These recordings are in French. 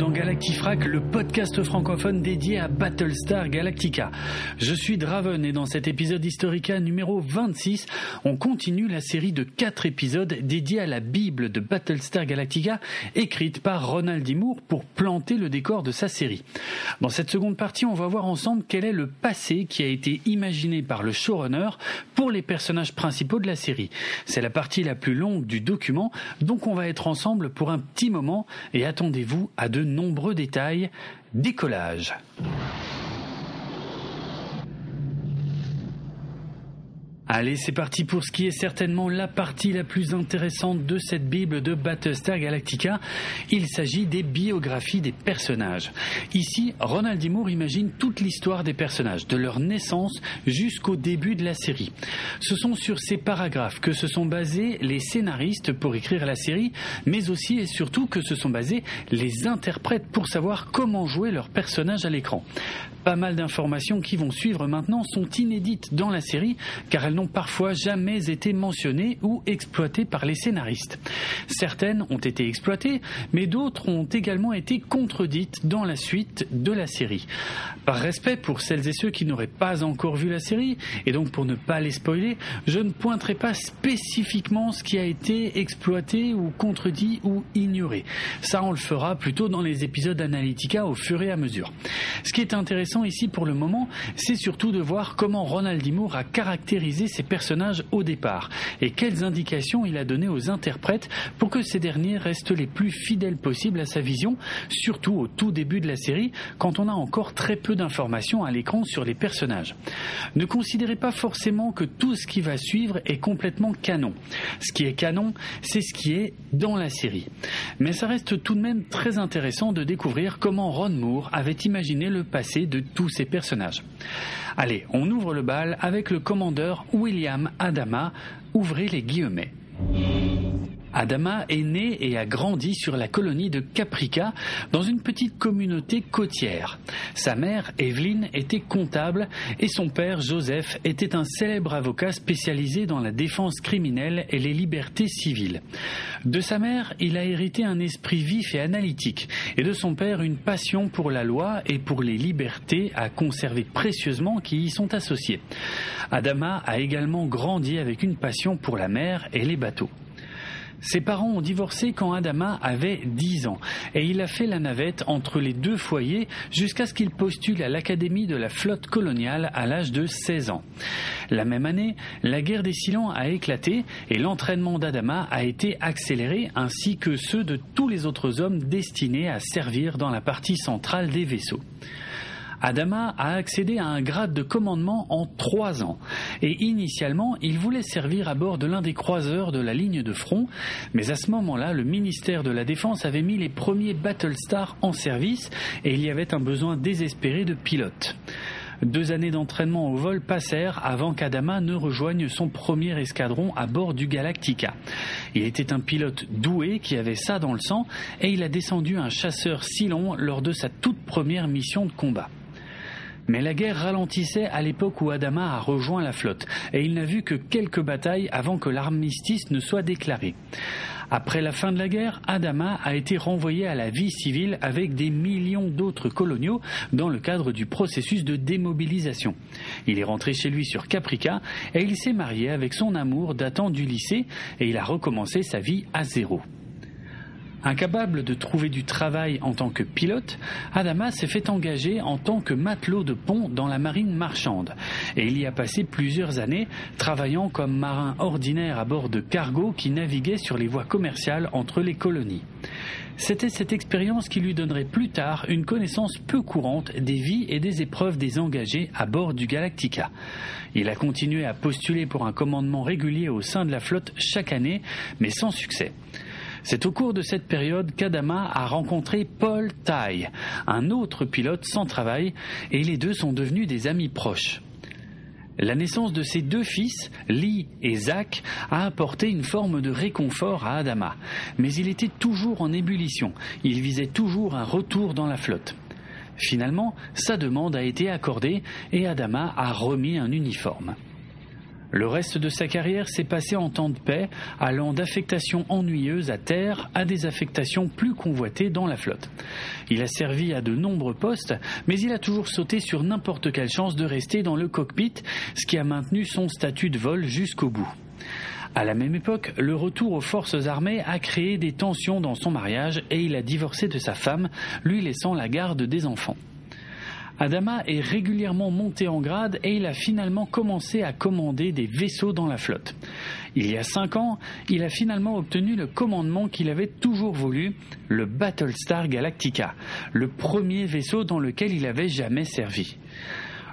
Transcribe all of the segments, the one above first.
dans Galactifrac, le podcast francophone dédié à Battlestar Galactica. Je suis Draven et dans cet épisode Historica numéro 26, on continue la série de 4 épisodes dédiés à la Bible de Battlestar Galactica, écrite par Ronald D. Moore pour planter le décor de sa série. Dans cette seconde partie, on va voir ensemble quel est le passé qui a été imaginé par le showrunner pour les personnages principaux de la série. C'est la partie la plus longue du document, donc on va être ensemble pour un petit moment et attendez-vous à de nombreux détails. Décollage. Allez, c'est parti pour ce qui est certainement la partie la plus intéressante de cette Bible de Battlestar Galactica. Il s'agit des biographies des personnages. Ici, Ronald D. Moore imagine toute l'histoire des personnages, de leur naissance jusqu'au début de la série. Ce sont sur ces paragraphes que se sont basés les scénaristes pour écrire la série, mais aussi et surtout que se sont basés les interprètes pour savoir comment jouer leurs personnages à l'écran. Pas mal d'informations qui vont suivre maintenant sont inédites dans la série car elles parfois jamais été mentionnées ou exploitées par les scénaristes. Certaines ont été exploitées, mais d'autres ont également été contredites dans la suite de la série. Par respect pour celles et ceux qui n'auraient pas encore vu la série, et donc pour ne pas les spoiler, je ne pointerai pas spécifiquement ce qui a été exploité ou contredit ou ignoré. Ça, on le fera plutôt dans les épisodes Analytica au fur et à mesure. Ce qui est intéressant ici pour le moment, c'est surtout de voir comment Ronald. Moore a caractérisé ses personnages au départ et quelles indications il a données aux interprètes pour que ces derniers restent les plus fidèles possibles à sa vision, surtout au tout début de la série quand on a encore très peu d'informations à l'écran sur les personnages. Ne considérez pas forcément que tout ce qui va suivre est complètement canon. Ce qui est canon, c'est ce qui est dans la série. Mais ça reste tout de même très intéressant de découvrir comment Ron Moore avait imaginé le passé de tous ces personnages. Allez, on ouvre le bal avec le commandeur William Adama. Ouvrez les guillemets. Adama est né et a grandi sur la colonie de Caprica, dans une petite communauté côtière. Sa mère, Evelyn, était comptable et son père, Joseph, était un célèbre avocat spécialisé dans la défense criminelle et les libertés civiles. De sa mère, il a hérité un esprit vif et analytique, et de son père une passion pour la loi et pour les libertés à conserver précieusement qui y sont associées. Adama a également grandi avec une passion pour la mer et les bateaux. Ses parents ont divorcé quand Adama avait 10 ans et il a fait la navette entre les deux foyers jusqu'à ce qu'il postule à l'Académie de la flotte coloniale à l'âge de 16 ans. La même année, la guerre des Silons a éclaté et l'entraînement d'Adama a été accéléré ainsi que ceux de tous les autres hommes destinés à servir dans la partie centrale des vaisseaux. Adama a accédé à un grade de commandement en trois ans. Et initialement, il voulait servir à bord de l'un des croiseurs de la ligne de front, mais à ce moment-là, le ministère de la Défense avait mis les premiers Battlestar en service et il y avait un besoin désespéré de pilotes. Deux années d'entraînement au vol passèrent avant qu'Adama ne rejoigne son premier escadron à bord du Galactica. Il était un pilote doué qui avait ça dans le sang et il a descendu un chasseur Silon lors de sa toute première mission de combat. Mais la guerre ralentissait à l'époque où Adama a rejoint la flotte, et il n'a vu que quelques batailles avant que l'armistice ne soit déclaré. Après la fin de la guerre, Adama a été renvoyé à la vie civile avec des millions d'autres coloniaux dans le cadre du processus de démobilisation. Il est rentré chez lui sur Caprica et il s'est marié avec son amour datant du lycée et il a recommencé sa vie à zéro. Incapable de trouver du travail en tant que pilote, Adama s'est fait engager en tant que matelot de pont dans la marine marchande et il y a passé plusieurs années travaillant comme marin ordinaire à bord de cargos qui naviguaient sur les voies commerciales entre les colonies. C'était cette expérience qui lui donnerait plus tard une connaissance peu courante des vies et des épreuves des engagés à bord du Galactica. Il a continué à postuler pour un commandement régulier au sein de la flotte chaque année, mais sans succès. C'est au cours de cette période qu'Adama a rencontré Paul Tai, un autre pilote sans travail, et les deux sont devenus des amis proches. La naissance de ses deux fils, Lee et Zach, a apporté une forme de réconfort à Adama, mais il était toujours en ébullition, il visait toujours un retour dans la flotte. Finalement, sa demande a été accordée et Adama a remis un uniforme. Le reste de sa carrière s'est passé en temps de paix, allant d'affectations ennuyeuses à terre à des affectations plus convoitées dans la flotte. Il a servi à de nombreux postes, mais il a toujours sauté sur n'importe quelle chance de rester dans le cockpit, ce qui a maintenu son statut de vol jusqu'au bout. À la même époque, le retour aux forces armées a créé des tensions dans son mariage et il a divorcé de sa femme, lui laissant la garde des enfants. Adama est régulièrement monté en grade et il a finalement commencé à commander des vaisseaux dans la flotte. Il y a cinq ans, il a finalement obtenu le commandement qu'il avait toujours voulu, le Battlestar Galactica, le premier vaisseau dans lequel il avait jamais servi.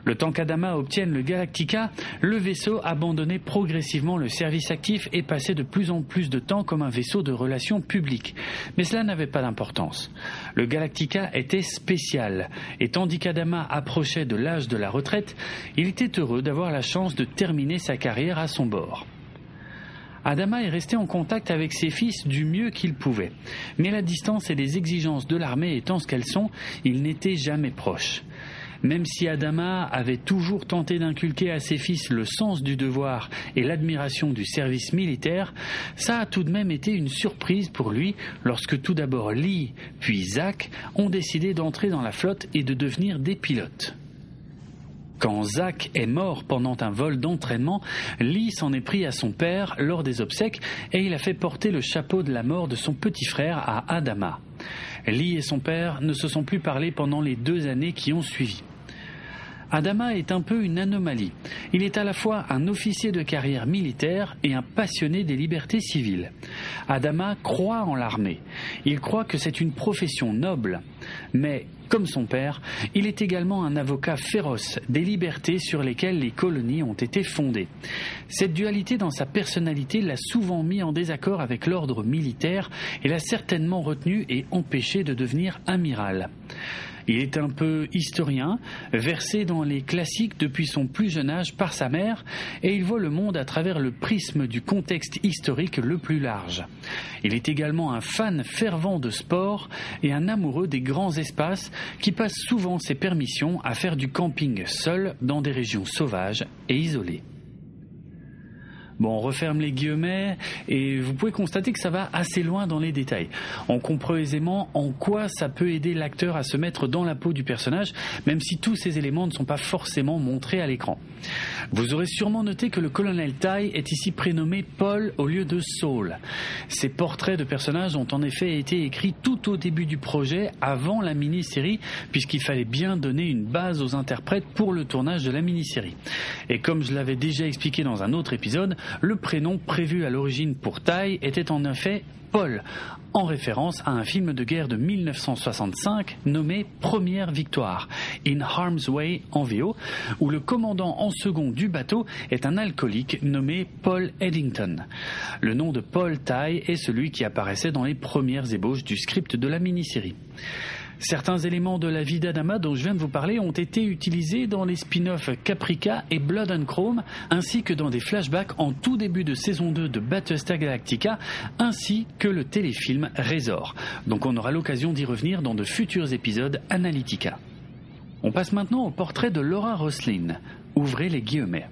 Le temps qu'Adama obtienne le Galactica, le vaisseau abandonnait progressivement le service actif et passait de plus en plus de temps comme un vaisseau de relations publiques. Mais cela n'avait pas d'importance. Le Galactica était spécial, et tandis qu'Adama approchait de l'âge de la retraite, il était heureux d'avoir la chance de terminer sa carrière à son bord. Adama est resté en contact avec ses fils du mieux qu'il pouvait. Mais la distance et les exigences de l'armée étant ce qu'elles sont, il n'était jamais proche. Même si Adama avait toujours tenté d'inculquer à ses fils le sens du devoir et l'admiration du service militaire, ça a tout de même été une surprise pour lui lorsque tout d'abord Lee puis Zach ont décidé d'entrer dans la flotte et de devenir des pilotes. Quand Zach est mort pendant un vol d'entraînement, Lee s'en est pris à son père lors des obsèques et il a fait porter le chapeau de la mort de son petit frère à Adama. Lee et son père ne se sont plus parlé pendant les deux années qui ont suivi. Adama est un peu une anomalie. Il est à la fois un officier de carrière militaire et un passionné des libertés civiles. Adama croit en l'armée. Il croit que c'est une profession noble. Mais, comme son père, il est également un avocat féroce des libertés sur lesquelles les colonies ont été fondées. Cette dualité dans sa personnalité l'a souvent mis en désaccord avec l'ordre militaire et l'a certainement retenu et empêché de devenir amiral. Il est un peu historien, versé dans les classiques depuis son plus jeune âge par sa mère, et il voit le monde à travers le prisme du contexte historique le plus large. Il est également un fan fervent de sport et un amoureux des grands espaces qui passe souvent ses permissions à faire du camping seul dans des régions sauvages et isolées. Bon, on referme les guillemets et vous pouvez constater que ça va assez loin dans les détails. On comprend aisément en quoi ça peut aider l'acteur à se mettre dans la peau du personnage, même si tous ces éléments ne sont pas forcément montrés à l'écran. Vous aurez sûrement noté que le colonel Tai est ici prénommé Paul au lieu de Saul. Ces portraits de personnages ont en effet été écrits tout au début du projet, avant la mini-série, puisqu'il fallait bien donner une base aux interprètes pour le tournage de la mini-série. Et comme je l'avais déjà expliqué dans un autre épisode, le prénom prévu à l'origine pour Tai était en effet Paul, en référence à un film de guerre de 1965 nommé Première Victoire, In Harm's Way en VO, où le commandant en second du bateau est un alcoolique nommé Paul Eddington. Le nom de Paul Tai est celui qui apparaissait dans les premières ébauches du script de la mini-série. Certains éléments de la vie d'Adama dont je viens de vous parler ont été utilisés dans les spin-offs Caprica et Blood and Chrome, ainsi que dans des flashbacks en tout début de saison 2 de Battlestar Galactica, ainsi que le téléfilm Razor. Donc on aura l'occasion d'y revenir dans de futurs épisodes Analytica. On passe maintenant au portrait de Laura Roslin. Ouvrez les guillemets.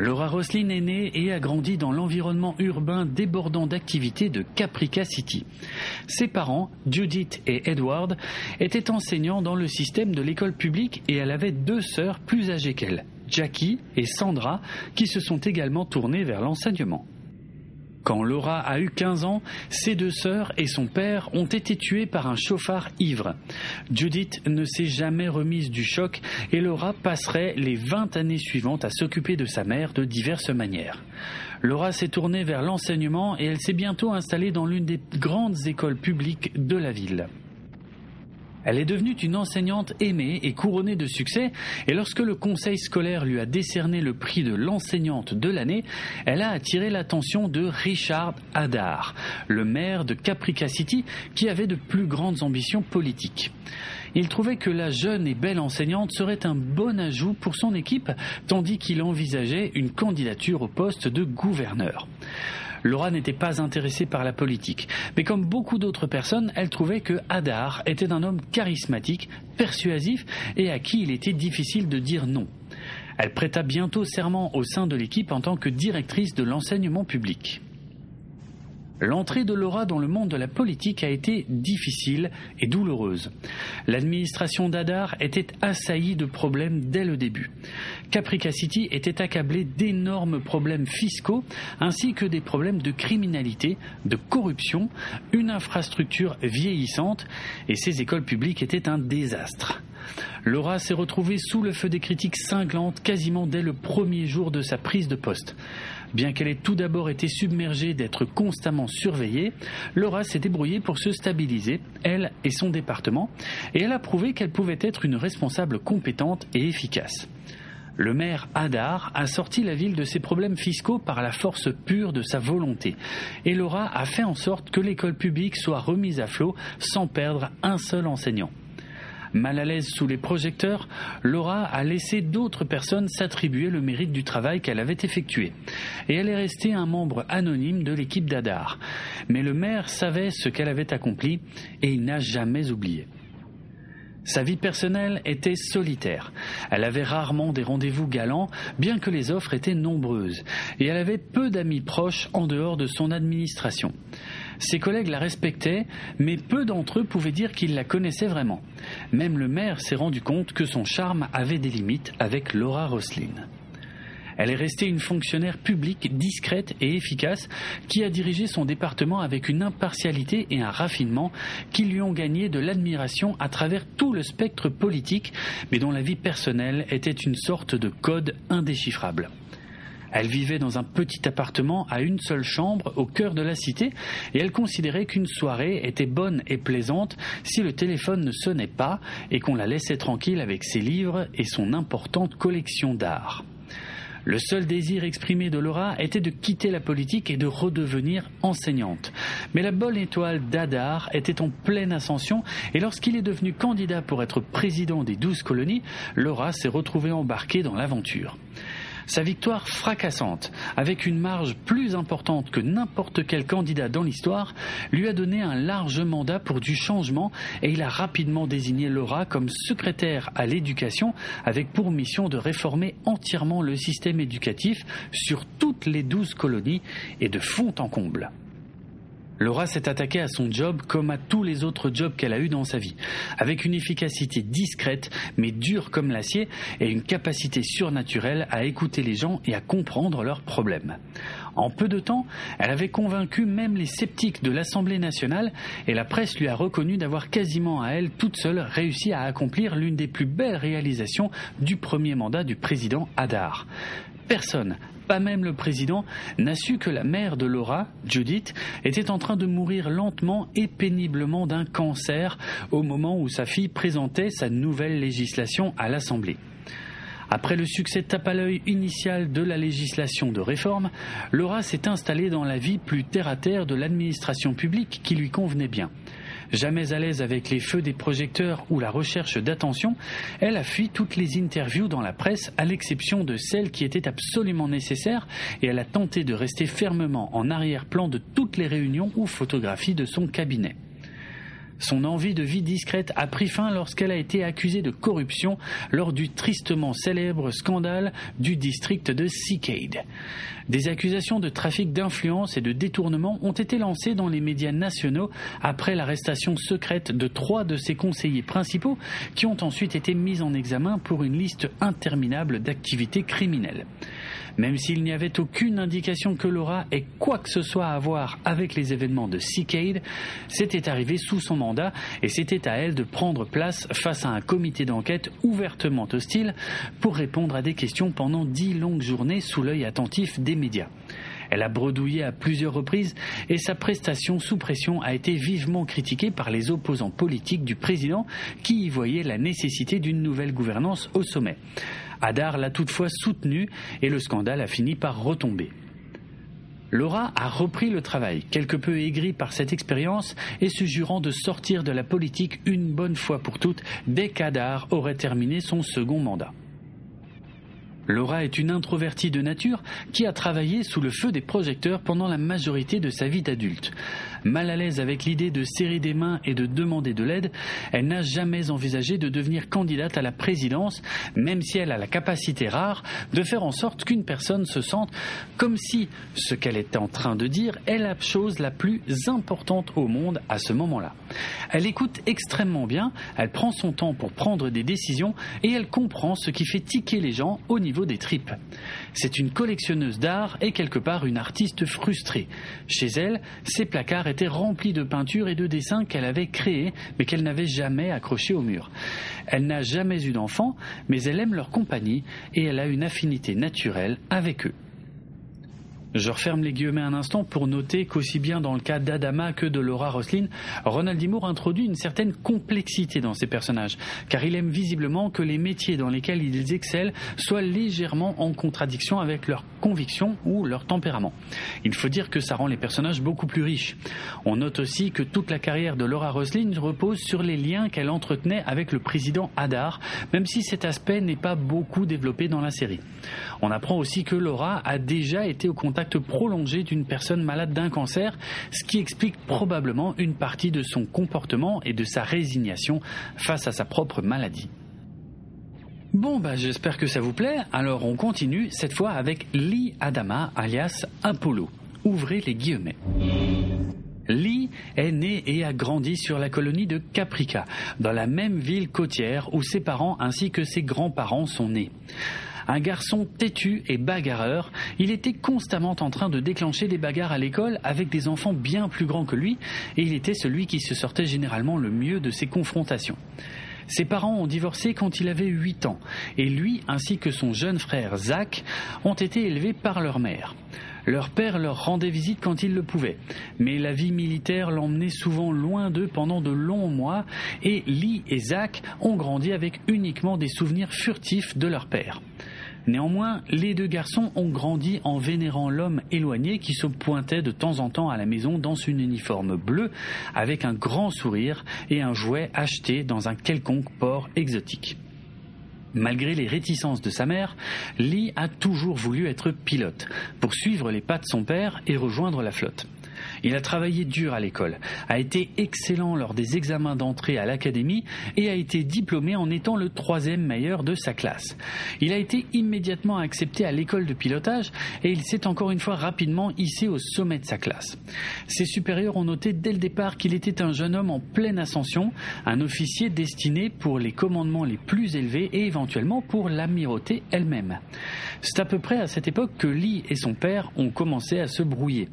Laura Roslin est née et a grandi dans l'environnement urbain débordant d'activités de Caprica City. Ses parents, Judith et Edward, étaient enseignants dans le système de l'école publique et elle avait deux sœurs plus âgées qu'elle, Jackie et Sandra, qui se sont également tournées vers l'enseignement. Quand Laura a eu 15 ans, ses deux sœurs et son père ont été tués par un chauffard ivre. Judith ne s'est jamais remise du choc et Laura passerait les 20 années suivantes à s'occuper de sa mère de diverses manières. Laura s'est tournée vers l'enseignement et elle s'est bientôt installée dans l'une des grandes écoles publiques de la ville. Elle est devenue une enseignante aimée et couronnée de succès, et lorsque le conseil scolaire lui a décerné le prix de l'enseignante de l'année, elle a attiré l'attention de Richard Hadar, le maire de Caprica City, qui avait de plus grandes ambitions politiques. Il trouvait que la jeune et belle enseignante serait un bon ajout pour son équipe, tandis qu'il envisageait une candidature au poste de gouverneur. Laura n'était pas intéressée par la politique, mais comme beaucoup d'autres personnes, elle trouvait que Hadar était un homme charismatique, persuasif et à qui il était difficile de dire non. Elle prêta bientôt serment au sein de l'équipe en tant que directrice de l'enseignement public. L'entrée de Laura dans le monde de la politique a été difficile et douloureuse. L'administration d'Adar était assaillie de problèmes dès le début. Caprica City était accablée d'énormes problèmes fiscaux ainsi que des problèmes de criminalité, de corruption, une infrastructure vieillissante et ses écoles publiques étaient un désastre. Laura s'est retrouvée sous le feu des critiques cinglantes quasiment dès le premier jour de sa prise de poste. Bien qu'elle ait tout d'abord été submergée d'être constamment surveillée, Laura s'est débrouillée pour se stabiliser, elle et son département, et elle a prouvé qu'elle pouvait être une responsable compétente et efficace. Le maire Hadar a sorti la ville de ses problèmes fiscaux par la force pure de sa volonté. Et Laura a fait en sorte que l'école publique soit remise à flot sans perdre un seul enseignant. Mal à l'aise sous les projecteurs, Laura a laissé d'autres personnes s'attribuer le mérite du travail qu'elle avait effectué. Et elle est restée un membre anonyme de l'équipe d'Adar. Mais le maire savait ce qu'elle avait accompli et il n'a jamais oublié. Sa vie personnelle était solitaire. Elle avait rarement des rendez-vous galants, bien que les offres étaient nombreuses, et elle avait peu d'amis proches en dehors de son administration. Ses collègues la respectaient, mais peu d'entre eux pouvaient dire qu'ils la connaissaient vraiment. Même le maire s'est rendu compte que son charme avait des limites avec Laura Roslin. Elle est restée une fonctionnaire publique discrète et efficace qui a dirigé son département avec une impartialité et un raffinement qui lui ont gagné de l'admiration à travers tout le spectre politique, mais dont la vie personnelle était une sorte de code indéchiffrable. Elle vivait dans un petit appartement à une seule chambre au cœur de la cité et elle considérait qu'une soirée était bonne et plaisante si le téléphone ne sonnait pas et qu'on la laissait tranquille avec ses livres et son importante collection d'art. Le seul désir exprimé de Laura était de quitter la politique et de redevenir enseignante. Mais la bonne étoile d'Adar était en pleine ascension et lorsqu'il est devenu candidat pour être président des douze colonies, Laura s'est retrouvée embarquée dans l'aventure. Sa victoire fracassante, avec une marge plus importante que n'importe quel candidat dans l'histoire, lui a donné un large mandat pour du changement et il a rapidement désigné Laura comme secrétaire à l'éducation avec pour mission de réformer entièrement le système éducatif sur toutes les douze colonies et de fond en comble. Laura s'est attaquée à son job comme à tous les autres jobs qu'elle a eus dans sa vie, avec une efficacité discrète mais dure comme l'acier et une capacité surnaturelle à écouter les gens et à comprendre leurs problèmes. En peu de temps, elle avait convaincu même les sceptiques de l'Assemblée nationale et la presse lui a reconnu d'avoir quasiment à elle toute seule réussi à accomplir l'une des plus belles réalisations du premier mandat du président Hadar. Personne pas même le président, n'a su que la mère de Laura, Judith, était en train de mourir lentement et péniblement d'un cancer au moment où sa fille présentait sa nouvelle législation à l'Assemblée. Après le succès tape à l'œil initial de la législation de réforme, Laura s'est installée dans la vie plus terre à terre de l'administration publique qui lui convenait bien. Jamais à l'aise avec les feux des projecteurs ou la recherche d'attention, elle a fui toutes les interviews dans la presse à l'exception de celles qui étaient absolument nécessaires et elle a tenté de rester fermement en arrière-plan de toutes les réunions ou photographies de son cabinet. Son envie de vie discrète a pris fin lorsqu'elle a été accusée de corruption lors du tristement célèbre scandale du district de Seacade. Des accusations de trafic d'influence et de détournement ont été lancées dans les médias nationaux après l'arrestation secrète de trois de ses conseillers principaux qui ont ensuite été mis en examen pour une liste interminable d'activités criminelles. Même s'il n'y avait aucune indication que Laura ait quoi que ce soit à voir avec les événements de Seacade, c'était arrivé sous son mandat et c'était à elle de prendre place face à un comité d'enquête ouvertement hostile pour répondre à des questions pendant dix longues journées sous l'œil attentif des médias. Elle a bredouillé à plusieurs reprises et sa prestation sous pression a été vivement critiquée par les opposants politiques du président qui y voyaient la nécessité d'une nouvelle gouvernance au sommet. Hadar l'a toutefois soutenu et le scandale a fini par retomber. Laura a repris le travail, quelque peu aigrie par cette expérience et se jurant de sortir de la politique une bonne fois pour toutes dès qu'Adar aurait terminé son second mandat. Laura est une introvertie de nature qui a travaillé sous le feu des projecteurs pendant la majorité de sa vie d'adulte. Mal à l'aise avec l'idée de serrer des mains et de demander de l'aide, elle n'a jamais envisagé de devenir candidate à la présidence, même si elle a la capacité rare de faire en sorte qu'une personne se sente comme si ce qu'elle est en train de dire est la chose la plus importante au monde à ce moment-là. Elle écoute extrêmement bien, elle prend son temps pour prendre des décisions et elle comprend ce qui fait tiquer les gens au niveau des tripes. C'est une collectionneuse d'art et quelque part une artiste frustrée. Chez elle, ses placards étaient remplis de peintures et de dessins qu'elle avait créés mais qu'elle n'avait jamais accrochés au mur. Elle n'a jamais eu d'enfants, mais elle aime leur compagnie et elle a une affinité naturelle avec eux. Je referme les guillemets un instant pour noter qu'aussi bien dans le cas d'Adama que de Laura Roslin, Ronald D. Moore introduit une certaine complexité dans ses personnages, car il aime visiblement que les métiers dans lesquels ils excellent soient légèrement en contradiction avec leurs convictions ou leur tempérament. Il faut dire que ça rend les personnages beaucoup plus riches. On note aussi que toute la carrière de Laura Roslin repose sur les liens qu'elle entretenait avec le président Hadar, même si cet aspect n'est pas beaucoup développé dans la série. On apprend aussi que Laura a déjà été au contact prolongé d'une personne malade d'un cancer, ce qui explique probablement une partie de son comportement et de sa résignation face à sa propre maladie. Bon, bah, j'espère que ça vous plaît. Alors, on continue, cette fois avec Lee Adama, alias Apollo. Ouvrez les guillemets. Lee est né et a grandi sur la colonie de Caprica, dans la même ville côtière où ses parents ainsi que ses grands-parents sont nés. Un garçon têtu et bagarreur, il était constamment en train de déclencher des bagarres à l'école avec des enfants bien plus grands que lui, et il était celui qui se sortait généralement le mieux de ces confrontations. Ses parents ont divorcé quand il avait 8 ans, et lui ainsi que son jeune frère Zach ont été élevés par leur mère. Leur père leur rendait visite quand il le pouvait, mais la vie militaire l'emmenait souvent loin d'eux pendant de longs mois, et Lee et Zach ont grandi avec uniquement des souvenirs furtifs de leur père. Néanmoins, les deux garçons ont grandi en vénérant l'homme éloigné qui se pointait de temps en temps à la maison dans son uniforme bleu avec un grand sourire et un jouet acheté dans un quelconque port exotique. Malgré les réticences de sa mère, Lee a toujours voulu être pilote pour suivre les pas de son père et rejoindre la flotte. Il a travaillé dur à l'école, a été excellent lors des examens d'entrée à l'académie et a été diplômé en étant le troisième meilleur de sa classe. Il a été immédiatement accepté à l'école de pilotage et il s'est encore une fois rapidement hissé au sommet de sa classe. Ses supérieurs ont noté dès le départ qu'il était un jeune homme en pleine ascension, un officier destiné pour les commandements les plus élevés et éventuellement pour l'amirauté elle-même. C'est à peu près à cette époque que Lee et son père ont commencé à se brouiller.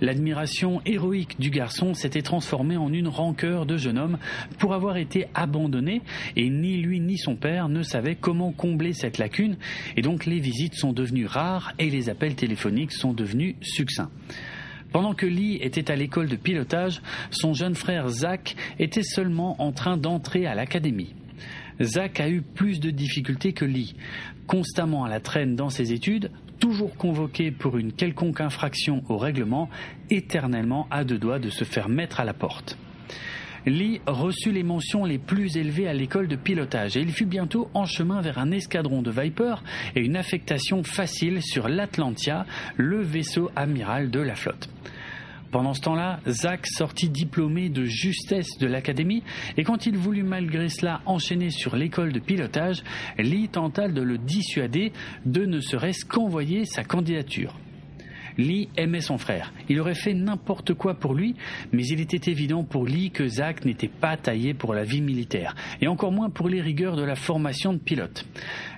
L'admiration héroïque du garçon s'était transformée en une rancœur de jeune homme pour avoir été abandonné et ni lui ni son père ne savaient comment combler cette lacune et donc les visites sont devenues rares et les appels téléphoniques sont devenus succincts. Pendant que Lee était à l'école de pilotage, son jeune frère Zach était seulement en train d'entrer à l'académie. Zach a eu plus de difficultés que Lee. Constamment à la traîne dans ses études, toujours convoqué pour une quelconque infraction au règlement, éternellement à deux doigts de se faire mettre à la porte. Lee reçut les mentions les plus élevées à l'école de pilotage et il fut bientôt en chemin vers un escadron de Viper et une affectation facile sur l'Atlantia, le vaisseau amiral de la flotte. Pendant ce temps-là, Zach sortit diplômé de justesse de l'académie et quand il voulut malgré cela enchaîner sur l'école de pilotage, Lee tenta de le dissuader de ne serait-ce qu'envoyer sa candidature. Lee aimait son frère. Il aurait fait n'importe quoi pour lui, mais il était évident pour Lee que Zach n'était pas taillé pour la vie militaire, et encore moins pour les rigueurs de la formation de pilote.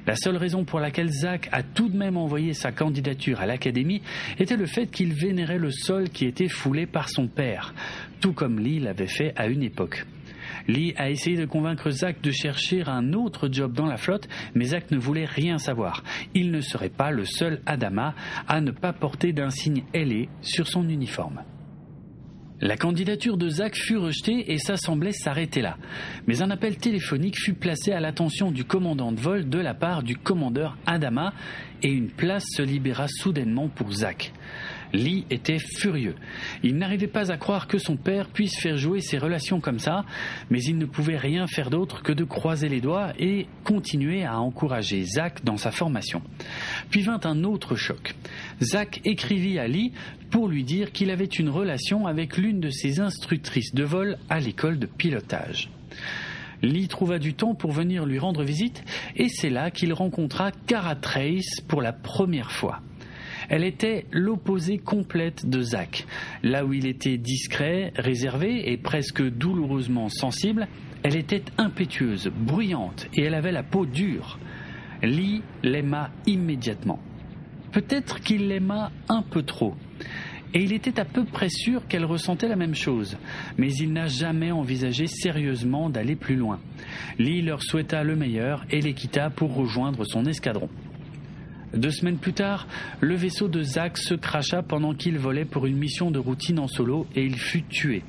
La seule raison pour laquelle Zach a tout de même envoyé sa candidature à l'académie était le fait qu'il vénérait le sol qui était foulé par son père, tout comme Lee l'avait fait à une époque. Lee a essayé de convaincre Zach de chercher un autre job dans la flotte, mais Zach ne voulait rien savoir. Il ne serait pas le seul Adama à ne pas porter d'insigne ailé sur son uniforme. La candidature de Zach fut rejetée et ça semblait s'arrêter là. Mais un appel téléphonique fut placé à l'attention du commandant de vol de la part du commandeur Adama et une place se libéra soudainement pour Zach. Lee était furieux. Il n'arrivait pas à croire que son père puisse faire jouer ses relations comme ça, mais il ne pouvait rien faire d'autre que de croiser les doigts et continuer à encourager Zach dans sa formation. Puis vint un autre choc. Zach écrivit à Lee pour lui dire qu'il avait une relation avec l'une de ses instructrices de vol à l'école de pilotage. Lee trouva du temps pour venir lui rendre visite et c'est là qu'il rencontra Cara Trace pour la première fois. Elle était l'opposé complète de Zach. Là où il était discret, réservé et presque douloureusement sensible, elle était impétueuse, bruyante et elle avait la peau dure. Lee l'aima immédiatement. Peut-être qu'il l'aima un peu trop. Et il était à peu près sûr qu'elle ressentait la même chose, mais il n'a jamais envisagé sérieusement d'aller plus loin. Lee leur souhaita le meilleur et les quitta pour rejoindre son escadron. Deux semaines plus tard, le vaisseau de Zach se cracha pendant qu'il volait pour une mission de routine en solo et il fut tué.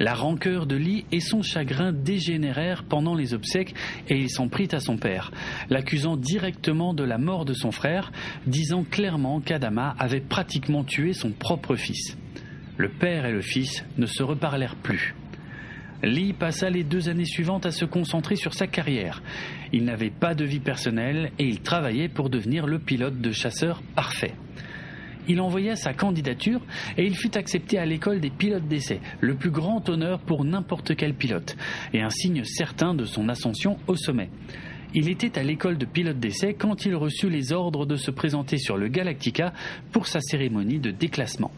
La rancœur de Lee et son chagrin dégénérèrent pendant les obsèques et il s'en prit à son père, l'accusant directement de la mort de son frère, disant clairement qu'Adama avait pratiquement tué son propre fils. Le père et le fils ne se reparlèrent plus. Lee passa les deux années suivantes à se concentrer sur sa carrière. Il n'avait pas de vie personnelle et il travaillait pour devenir le pilote de chasseur parfait. Il envoya sa candidature et il fut accepté à l'école des pilotes d'essai, le plus grand honneur pour n'importe quel pilote, et un signe certain de son ascension au sommet. Il était à l'école de pilote d'essai quand il reçut les ordres de se présenter sur le Galactica pour sa cérémonie de déclassement.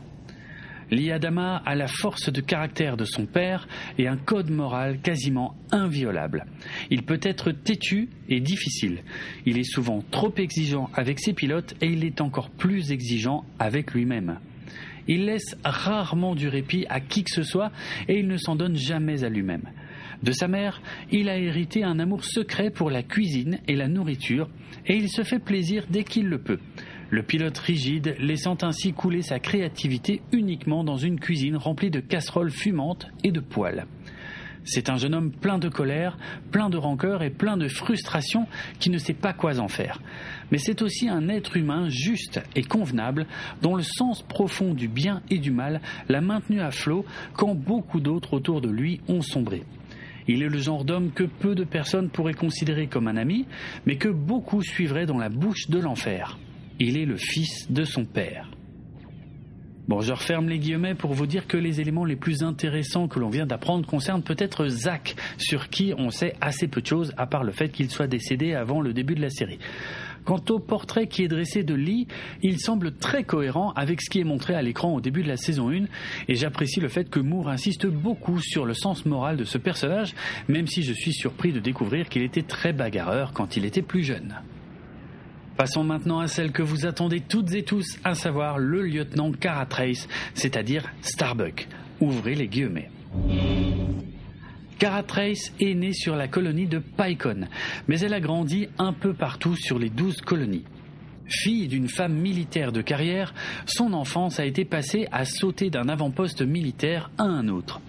Liadama a la force de caractère de son père et un code moral quasiment inviolable. Il peut être têtu et difficile. Il est souvent trop exigeant avec ses pilotes et il est encore plus exigeant avec lui-même. Il laisse rarement du répit à qui que ce soit et il ne s'en donne jamais à lui-même. De sa mère, il a hérité un amour secret pour la cuisine et la nourriture et il se fait plaisir dès qu'il le peut le pilote rigide laissant ainsi couler sa créativité uniquement dans une cuisine remplie de casseroles fumantes et de poêles. C'est un jeune homme plein de colère, plein de rancœur et plein de frustration qui ne sait pas quoi en faire. Mais c'est aussi un être humain juste et convenable dont le sens profond du bien et du mal l'a maintenu à flot quand beaucoup d'autres autour de lui ont sombré. Il est le genre d'homme que peu de personnes pourraient considérer comme un ami, mais que beaucoup suivraient dans la bouche de l'enfer il est le fils de son père. Bon, je referme les guillemets pour vous dire que les éléments les plus intéressants que l'on vient d'apprendre concernent peut-être Zach, sur qui on sait assez peu de choses, à part le fait qu'il soit décédé avant le début de la série. Quant au portrait qui est dressé de Lee, il semble très cohérent avec ce qui est montré à l'écran au début de la saison 1, et j'apprécie le fait que Moore insiste beaucoup sur le sens moral de ce personnage, même si je suis surpris de découvrir qu'il était très bagarreur quand il était plus jeune. Passons maintenant à celle que vous attendez toutes et tous, à savoir le lieutenant Caratrace, c'est-à-dire Starbuck. Ouvrez les guillemets. Caratrace est née sur la colonie de Pycon, mais elle a grandi un peu partout sur les douze colonies. Fille d'une femme militaire de carrière, son enfance a été passée à sauter d'un avant-poste militaire à un autre.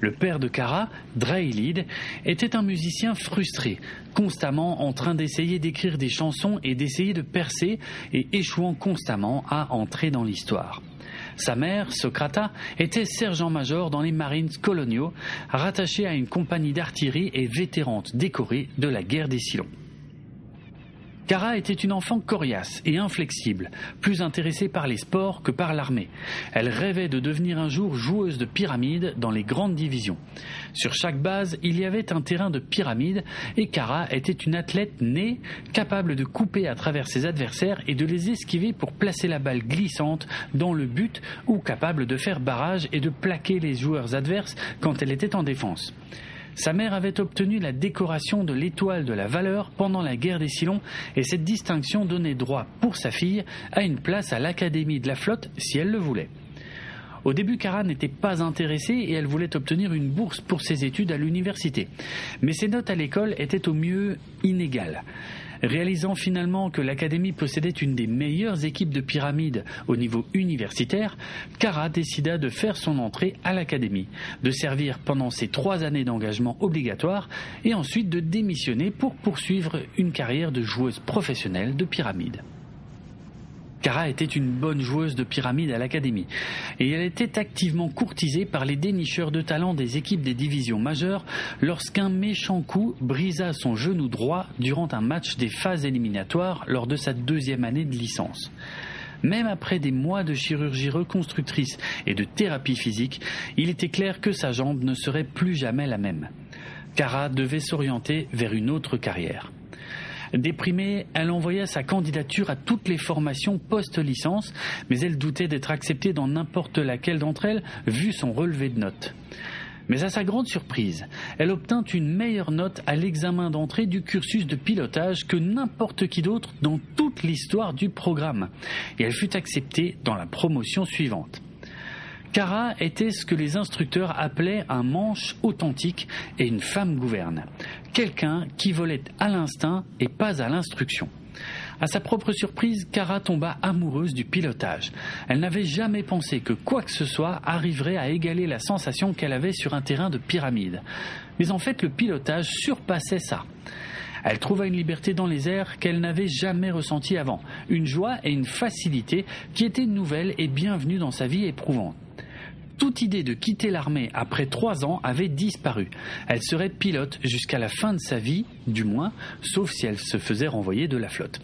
Le père de Kara, Draylid, était un musicien frustré, constamment en train d'essayer d'écrire des chansons et d'essayer de percer et échouant constamment à entrer dans l'histoire. Sa mère, Socrata, était sergent-major dans les Marines coloniaux, rattachée à une compagnie d'artillerie et vétérante décorée de la guerre des Silons. Cara était une enfant coriace et inflexible, plus intéressée par les sports que par l'armée. Elle rêvait de devenir un jour joueuse de pyramide dans les grandes divisions. Sur chaque base, il y avait un terrain de pyramide et Cara était une athlète née, capable de couper à travers ses adversaires et de les esquiver pour placer la balle glissante dans le but ou capable de faire barrage et de plaquer les joueurs adverses quand elle était en défense. Sa mère avait obtenu la décoration de l'étoile de la valeur pendant la guerre des Silons et cette distinction donnait droit pour sa fille à une place à l'Académie de la flotte si elle le voulait. Au début, Cara n'était pas intéressée et elle voulait obtenir une bourse pour ses études à l'université. Mais ses notes à l'école étaient au mieux inégales. Réalisant finalement que l'Académie possédait une des meilleures équipes de pyramide au niveau universitaire, Kara décida de faire son entrée à l'Académie, de servir pendant ses trois années d'engagement obligatoire et ensuite de démissionner pour poursuivre une carrière de joueuse professionnelle de pyramide. Kara était une bonne joueuse de pyramide à l'académie et elle était activement courtisée par les dénicheurs de talent des équipes des divisions majeures lorsqu'un méchant coup brisa son genou droit durant un match des phases éliminatoires lors de sa deuxième année de licence. Même après des mois de chirurgie reconstructrice et de thérapie physique, il était clair que sa jambe ne serait plus jamais la même. Kara devait s'orienter vers une autre carrière. Déprimée, elle envoya sa candidature à toutes les formations post-licence, mais elle doutait d'être acceptée dans n'importe laquelle d'entre elles, vu son relevé de notes. Mais à sa grande surprise, elle obtint une meilleure note à l'examen d'entrée du cursus de pilotage que n'importe qui d'autre dans toute l'histoire du programme, et elle fut acceptée dans la promotion suivante. Cara était ce que les instructeurs appelaient un manche authentique et une femme gouverne. Quelqu'un qui volait à l'instinct et pas à l'instruction. À sa propre surprise, Cara tomba amoureuse du pilotage. Elle n'avait jamais pensé que quoi que ce soit arriverait à égaler la sensation qu'elle avait sur un terrain de pyramide. Mais en fait, le pilotage surpassait ça. Elle trouva une liberté dans les airs qu'elle n'avait jamais ressentie avant, une joie et une facilité qui étaient nouvelles et bienvenues dans sa vie éprouvante toute idée de quitter l'armée après trois ans avait disparu. Elle serait pilote jusqu'à la fin de sa vie, du moins, sauf si elle se faisait renvoyer de la flotte.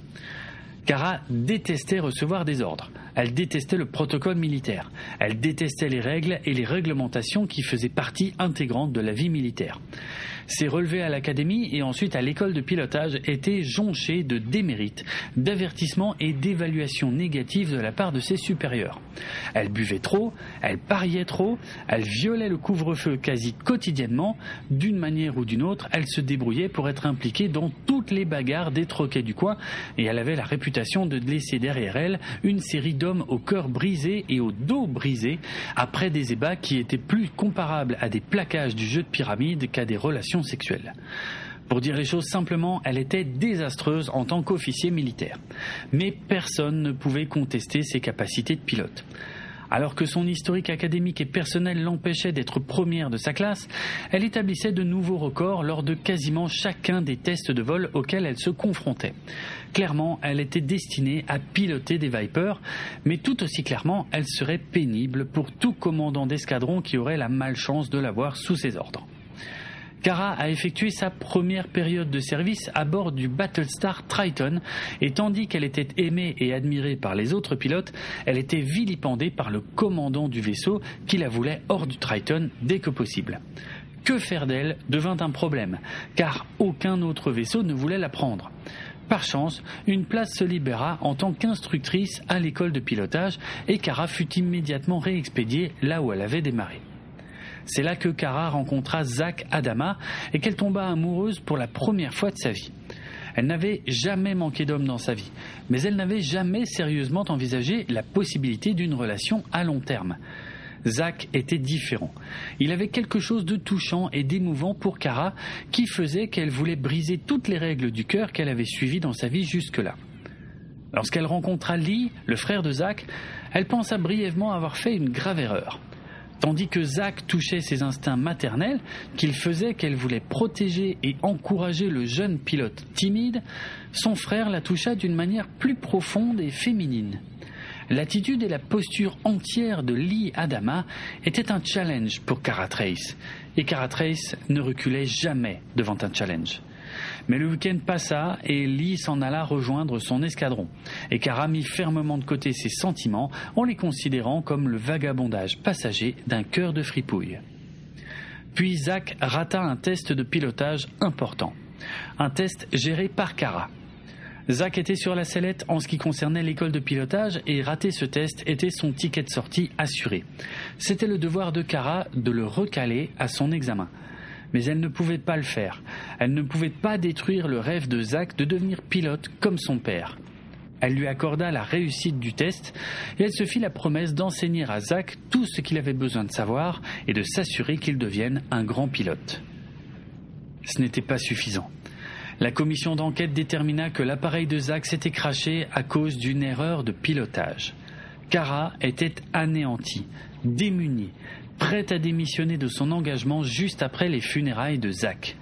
Cara détestait recevoir des ordres. Elle détestait le protocole militaire. Elle détestait les règles et les réglementations qui faisaient partie intégrante de la vie militaire. Ses relevés à l'académie et ensuite à l'école de pilotage étaient jonchés de démérites, d'avertissements et d'évaluations négatives de la part de ses supérieurs. Elle buvait trop, elle pariait trop, elle violait le couvre-feu quasi quotidiennement, d'une manière ou d'une autre, elle se débrouillait pour être impliquée dans toutes les bagarres des troquets du coin et elle avait la réputation de laisser derrière elle une série d'hommes au cœur brisé et au dos brisé après des ébats qui étaient plus comparables à des plaquages du jeu de pyramide qu'à des relations sexuelle. Pour dire les choses simplement, elle était désastreuse en tant qu'officier militaire. Mais personne ne pouvait contester ses capacités de pilote. Alors que son historique académique et personnel l'empêchait d'être première de sa classe, elle établissait de nouveaux records lors de quasiment chacun des tests de vol auxquels elle se confrontait. Clairement, elle était destinée à piloter des Vipers, mais tout aussi clairement, elle serait pénible pour tout commandant d'escadron qui aurait la malchance de l'avoir sous ses ordres. Kara a effectué sa première période de service à bord du Battlestar Triton et tandis qu'elle était aimée et admirée par les autres pilotes, elle était vilipendée par le commandant du vaisseau qui la voulait hors du Triton dès que possible. Que faire d'elle devint un problème, car aucun autre vaisseau ne voulait la prendre. Par chance, une place se libéra en tant qu'instructrice à l'école de pilotage et Kara fut immédiatement réexpédiée là où elle avait démarré. C'est là que Kara rencontra Zach Adama et qu'elle tomba amoureuse pour la première fois de sa vie. Elle n'avait jamais manqué d'homme dans sa vie, mais elle n'avait jamais sérieusement envisagé la possibilité d'une relation à long terme. Zach était différent. Il avait quelque chose de touchant et d'émouvant pour Kara qui faisait qu'elle voulait briser toutes les règles du cœur qu'elle avait suivies dans sa vie jusque-là. Lorsqu'elle rencontra Lee, le frère de Zach, elle pensa brièvement avoir fait une grave erreur. Tandis que Zach touchait ses instincts maternels, qu'il faisait qu'elle voulait protéger et encourager le jeune pilote timide, son frère la toucha d'une manière plus profonde et féminine. L'attitude et la posture entière de Lee Adama étaient un challenge pour Caratrace, et Caratrace ne reculait jamais devant un challenge. Mais le week-end passa et Lee s'en alla rejoindre son escadron. Et Kara mit fermement de côté ses sentiments en les considérant comme le vagabondage passager d'un cœur de fripouille. Puis Zach rata un test de pilotage important. Un test géré par Kara. Zach était sur la sellette en ce qui concernait l'école de pilotage et rater ce test était son ticket de sortie assuré. C'était le devoir de Kara de le recaler à son examen mais elle ne pouvait pas le faire. Elle ne pouvait pas détruire le rêve de Zach de devenir pilote comme son père. Elle lui accorda la réussite du test et elle se fit la promesse d'enseigner à Zach tout ce qu'il avait besoin de savoir et de s'assurer qu'il devienne un grand pilote. Ce n'était pas suffisant. La commission d'enquête détermina que l'appareil de Zach s'était craché à cause d'une erreur de pilotage. Kara était anéantie, démunie, prête à démissionner de son engagement juste après les funérailles de Zach.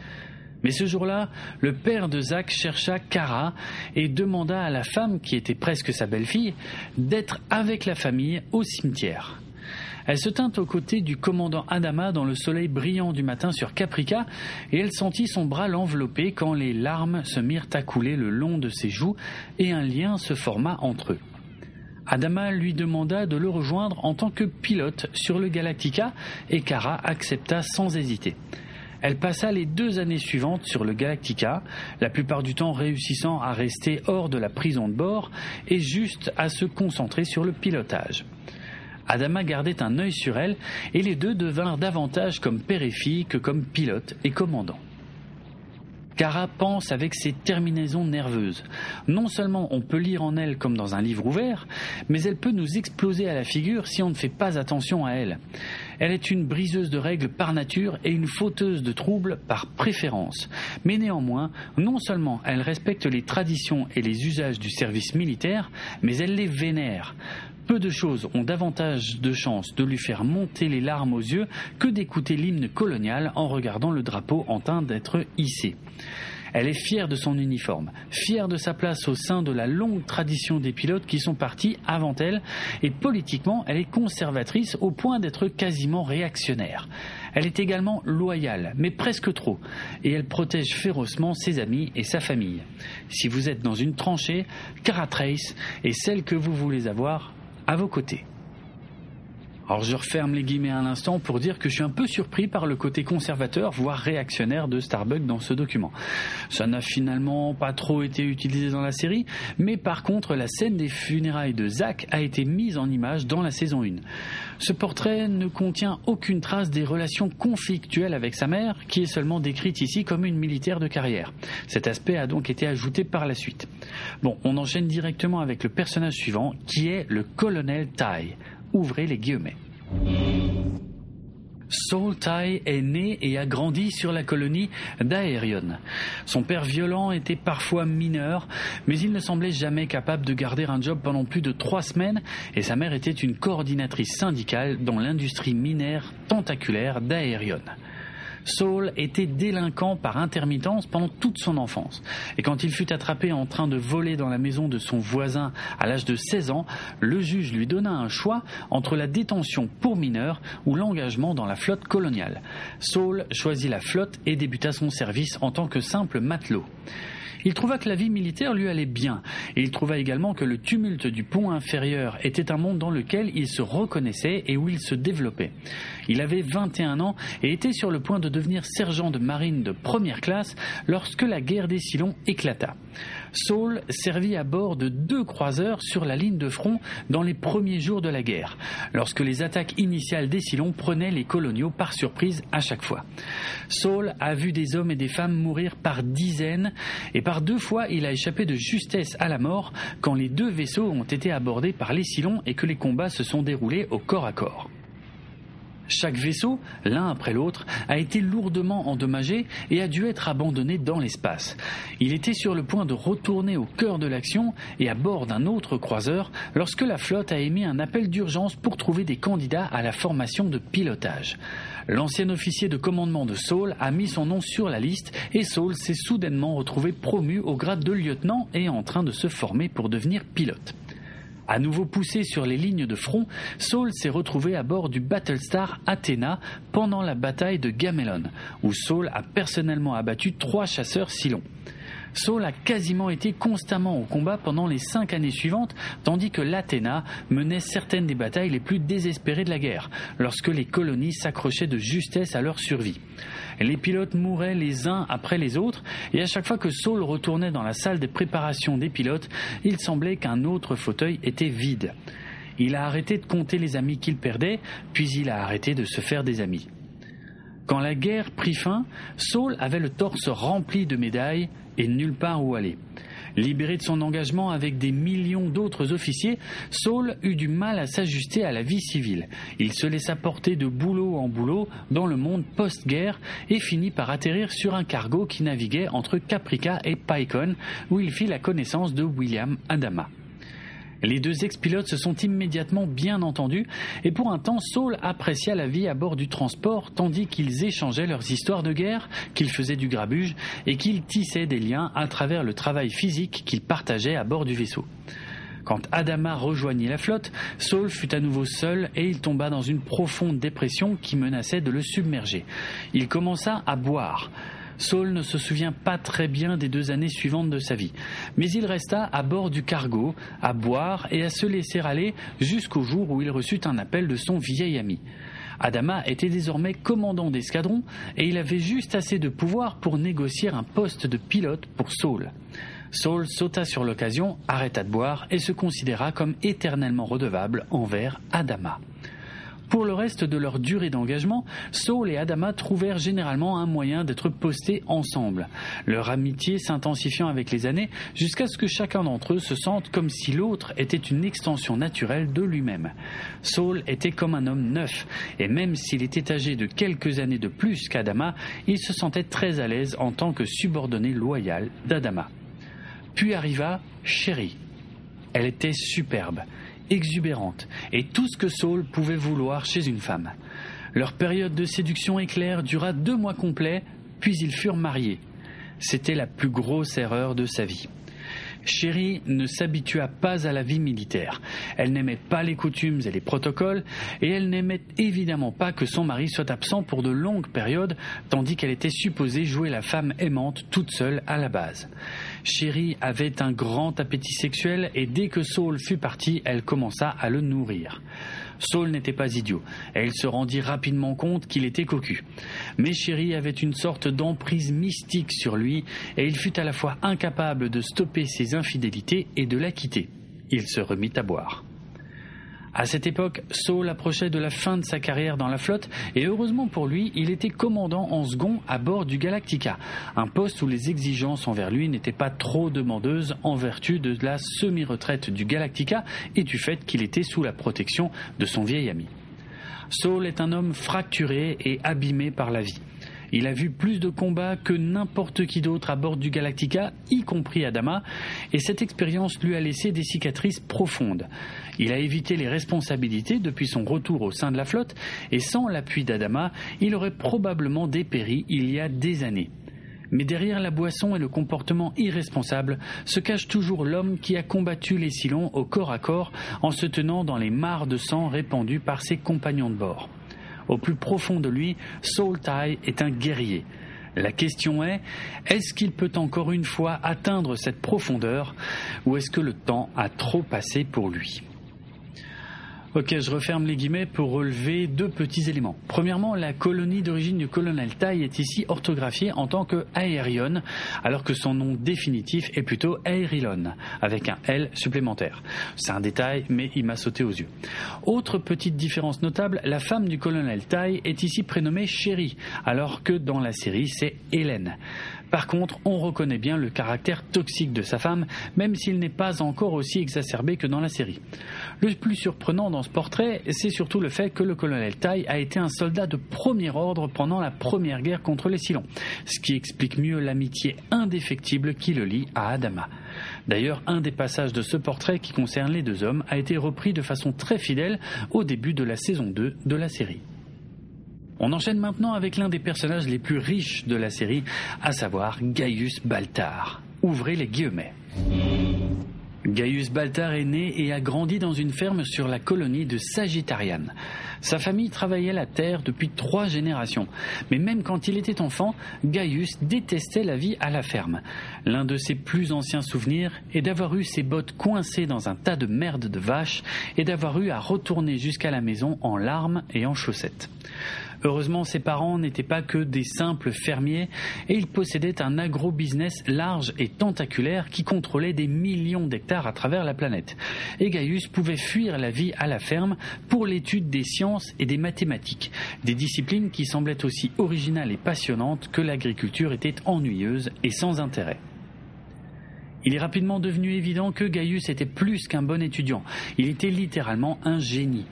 Mais ce jour-là, le père de Zach chercha Kara et demanda à la femme, qui était presque sa belle-fille, d'être avec la famille au cimetière. Elle se tint aux côtés du commandant Adama dans le soleil brillant du matin sur Caprica, et elle sentit son bras l'envelopper quand les larmes se mirent à couler le long de ses joues et un lien se forma entre eux. Adama lui demanda de le rejoindre en tant que pilote sur le Galactica et Kara accepta sans hésiter. Elle passa les deux années suivantes sur le Galactica, la plupart du temps réussissant à rester hors de la prison de bord et juste à se concentrer sur le pilotage. Adama gardait un œil sur elle et les deux devinrent davantage comme père et fille que comme pilote et commandant. Kara pense avec ses terminaisons nerveuses. Non seulement on peut lire en elle comme dans un livre ouvert, mais elle peut nous exploser à la figure si on ne fait pas attention à elle. Elle est une briseuse de règles par nature et une fauteuse de troubles par préférence. Mais néanmoins, non seulement elle respecte les traditions et les usages du service militaire, mais elle les vénère. Peu de choses ont davantage de chances de lui faire monter les larmes aux yeux que d'écouter l'hymne colonial en regardant le drapeau en train d'être hissé. Elle est fière de son uniforme, fière de sa place au sein de la longue tradition des pilotes qui sont partis avant elle, et politiquement, elle est conservatrice au point d'être quasiment réactionnaire. Elle est également loyale, mais presque trop, et elle protège férocement ses amis et sa famille. Si vous êtes dans une tranchée, Cara Trace est celle que vous voulez avoir à vos côtés. Alors je referme les guillemets un instant pour dire que je suis un peu surpris par le côté conservateur, voire réactionnaire de Starbucks dans ce document. Ça n'a finalement pas trop été utilisé dans la série, mais par contre la scène des funérailles de Zach a été mise en image dans la saison 1. Ce portrait ne contient aucune trace des relations conflictuelles avec sa mère, qui est seulement décrite ici comme une militaire de carrière. Cet aspect a donc été ajouté par la suite. Bon, on enchaîne directement avec le personnage suivant, qui est le colonel Tai. Ouvrez les guillemets. Saul Tai est né et a grandi sur la colonie d'Aerion. Son père violent était parfois mineur, mais il ne semblait jamais capable de garder un job pendant plus de trois semaines et sa mère était une coordinatrice syndicale dans l'industrie minière tentaculaire d'Aerion. Saul était délinquant par intermittence pendant toute son enfance. Et quand il fut attrapé en train de voler dans la maison de son voisin à l'âge de 16 ans, le juge lui donna un choix entre la détention pour mineur ou l'engagement dans la flotte coloniale. Saul choisit la flotte et débuta son service en tant que simple matelot. Il trouva que la vie militaire lui allait bien, et il trouva également que le tumulte du pont inférieur était un monde dans lequel il se reconnaissait et où il se développait. Il avait 21 ans et était sur le point de devenir sergent de marine de première classe lorsque la guerre des Silons éclata. Saul servit à bord de deux croiseurs sur la ligne de front dans les premiers jours de la guerre, lorsque les attaques initiales des Silons prenaient les coloniaux par surprise à chaque fois. Saul a vu des hommes et des femmes mourir par dizaines, et par deux fois il a échappé de justesse à la mort quand les deux vaisseaux ont été abordés par les Silons et que les combats se sont déroulés au corps à corps. Chaque vaisseau, l'un après l'autre, a été lourdement endommagé et a dû être abandonné dans l'espace. Il était sur le point de retourner au cœur de l'action et à bord d'un autre croiseur lorsque la flotte a émis un appel d'urgence pour trouver des candidats à la formation de pilotage. L'ancien officier de commandement de Saul a mis son nom sur la liste et Saul s'est soudainement retrouvé promu au grade de lieutenant et en train de se former pour devenir pilote. À nouveau poussé sur les lignes de front, Saul s'est retrouvé à bord du Battlestar Athena pendant la bataille de Gamelon, où Saul a personnellement abattu trois chasseurs Silons. Saul a quasiment été constamment au combat pendant les cinq années suivantes, tandis que l'Athéna menait certaines des batailles les plus désespérées de la guerre, lorsque les colonies s'accrochaient de justesse à leur survie. Les pilotes mouraient les uns après les autres, et à chaque fois que Saul retournait dans la salle de préparation des pilotes, il semblait qu'un autre fauteuil était vide. Il a arrêté de compter les amis qu'il perdait, puis il a arrêté de se faire des amis. Quand la guerre prit fin, Saul avait le torse rempli de médailles et nulle part où aller. Libéré de son engagement avec des millions d'autres officiers, Saul eut du mal à s'ajuster à la vie civile. Il se laissa porter de boulot en boulot dans le monde post-guerre et finit par atterrir sur un cargo qui naviguait entre Caprica et Pycon, où il fit la connaissance de William Adama. Les deux ex-pilotes se sont immédiatement bien entendus et pour un temps, Saul apprécia la vie à bord du transport tandis qu'ils échangeaient leurs histoires de guerre, qu'ils faisaient du grabuge et qu'ils tissaient des liens à travers le travail physique qu'ils partageaient à bord du vaisseau. Quand Adama rejoignit la flotte, Saul fut à nouveau seul et il tomba dans une profonde dépression qui menaçait de le submerger. Il commença à boire. Saul ne se souvient pas très bien des deux années suivantes de sa vie, mais il resta à bord du cargo, à boire et à se laisser aller jusqu'au jour où il reçut un appel de son vieil ami. Adama était désormais commandant d'escadron et il avait juste assez de pouvoir pour négocier un poste de pilote pour Saul. Saul sauta sur l'occasion, arrêta de boire et se considéra comme éternellement redevable envers Adama. Pour le reste de leur durée d'engagement, Saul et Adama trouvèrent généralement un moyen d'être postés ensemble, leur amitié s'intensifiant avec les années jusqu'à ce que chacun d'entre eux se sente comme si l'autre était une extension naturelle de lui-même. Saul était comme un homme neuf, et même s'il était âgé de quelques années de plus qu'Adama, il se sentait très à l'aise en tant que subordonné loyal d'Adama. Puis arriva Chérie. Elle était superbe exubérante, et tout ce que Saul pouvait vouloir chez une femme. Leur période de séduction éclair dura deux mois complets, puis ils furent mariés. C'était la plus grosse erreur de sa vie. Chérie ne s'habitua pas à la vie militaire. Elle n'aimait pas les coutumes et les protocoles, et elle n'aimait évidemment pas que son mari soit absent pour de longues périodes, tandis qu'elle était supposée jouer la femme aimante toute seule à la base. Chérie avait un grand appétit sexuel, et dès que Saul fut parti, elle commença à le nourrir. Saul n'était pas idiot, et il se rendit rapidement compte qu'il était cocu. Mais Chéri avait une sorte d'emprise mystique sur lui, et il fut à la fois incapable de stopper ses infidélités et de la quitter. Il se remit à boire. À cette époque, Saul approchait de la fin de sa carrière dans la flotte et heureusement pour lui, il était commandant en second à bord du Galactica, un poste où les exigences envers lui n'étaient pas trop demandeuses en vertu de la semi-retraite du Galactica et du fait qu'il était sous la protection de son vieil ami. Saul est un homme fracturé et abîmé par la vie. Il a vu plus de combats que n'importe qui d'autre à bord du Galactica, y compris Adama, et cette expérience lui a laissé des cicatrices profondes. Il a évité les responsabilités depuis son retour au sein de la flotte, et sans l'appui d'Adama, il aurait probablement dépéri il y a des années. Mais derrière la boisson et le comportement irresponsable se cache toujours l'homme qui a combattu les Silons au corps à corps en se tenant dans les mares de sang répandues par ses compagnons de bord. Au plus profond de lui, Saul Tai est un guerrier. La question est, est-ce qu'il peut encore une fois atteindre cette profondeur ou est-ce que le temps a trop passé pour lui? Ok, je referme les guillemets pour relever deux petits éléments. Premièrement, la colonie d'origine du colonel Tai est ici orthographiée en tant que Aerion, alors que son nom définitif est plutôt Aerilon, avec un L supplémentaire. C'est un détail, mais il m'a sauté aux yeux. Autre petite différence notable, la femme du colonel Tai est ici prénommée Chérie, alors que dans la série c'est Hélène. Par contre, on reconnaît bien le caractère toxique de sa femme, même s'il n'est pas encore aussi exacerbé que dans la série. Le plus surprenant dans ce portrait, c'est surtout le fait que le colonel Tai a été un soldat de premier ordre pendant la première guerre contre les Silons, ce qui explique mieux l'amitié indéfectible qui le lie à Adama. D'ailleurs, un des passages de ce portrait qui concerne les deux hommes a été repris de façon très fidèle au début de la saison 2 de la série. On enchaîne maintenant avec l'un des personnages les plus riches de la série, à savoir Gaius Baltar. Ouvrez les guillemets. Gaius Baltar est né et a grandi dans une ferme sur la colonie de Sagittarian. Sa famille travaillait la terre depuis trois générations, mais même quand il était enfant, Gaius détestait la vie à la ferme. L'un de ses plus anciens souvenirs est d'avoir eu ses bottes coincées dans un tas de merde de vache et d'avoir eu à retourner jusqu'à la maison en larmes et en chaussettes. Heureusement, ses parents n'étaient pas que des simples fermiers et ils possédaient un agro-business large et tentaculaire qui contrôlait des millions d'hectares à travers la planète. Et Gaius pouvait fuir la vie à la ferme pour l'étude des sciences et des mathématiques, des disciplines qui semblaient aussi originales et passionnantes que l'agriculture était ennuyeuse et sans intérêt. Il est rapidement devenu évident que Gaius était plus qu'un bon étudiant, il était littéralement un génie.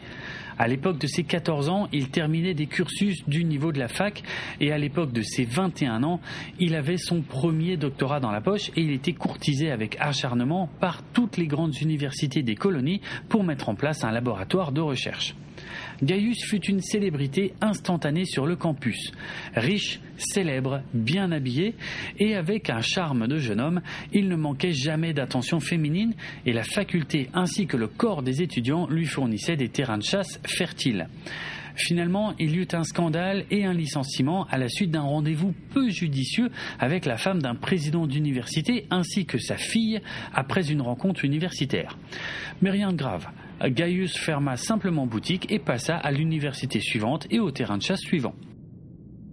À l'époque de ses 14 ans, il terminait des cursus du niveau de la fac et à l'époque de ses 21 ans, il avait son premier doctorat dans la poche et il était courtisé avec acharnement par toutes les grandes universités des colonies pour mettre en place un laboratoire de recherche. Gaius fut une célébrité instantanée sur le campus. Riche, célèbre, bien habillé et avec un charme de jeune homme, il ne manquait jamais d'attention féminine et la faculté ainsi que le corps des étudiants lui fournissaient des terrains de chasse fertiles. Finalement, il y eut un scandale et un licenciement à la suite d'un rendez-vous peu judicieux avec la femme d'un président d'université ainsi que sa fille après une rencontre universitaire. Mais rien de grave. Gaius ferma simplement boutique et passa à l'université suivante et au terrain de chasse suivant.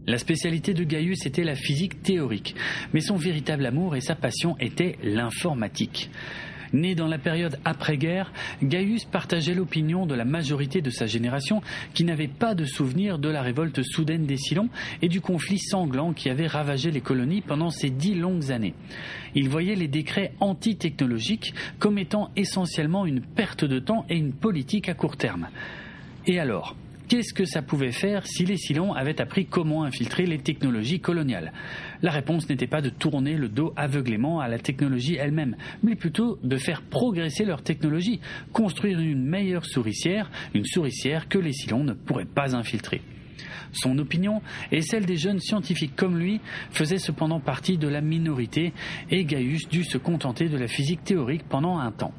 La spécialité de Gaius était la physique théorique, mais son véritable amour et sa passion étaient l'informatique. Né dans la période après-guerre, Gaius partageait l'opinion de la majorité de sa génération qui n'avait pas de souvenir de la révolte soudaine des Silons et du conflit sanglant qui avait ravagé les colonies pendant ces dix longues années. Il voyait les décrets anti-technologiques comme étant essentiellement une perte de temps et une politique à court terme. Et alors Qu'est-ce que ça pouvait faire si les Silons avaient appris comment infiltrer les technologies coloniales? La réponse n'était pas de tourner le dos aveuglément à la technologie elle-même, mais plutôt de faire progresser leur technologie, construire une meilleure souricière, une souricière que les Silons ne pourraient pas infiltrer. Son opinion et celle des jeunes scientifiques comme lui faisaient cependant partie de la minorité et Gaius dut se contenter de la physique théorique pendant un temps.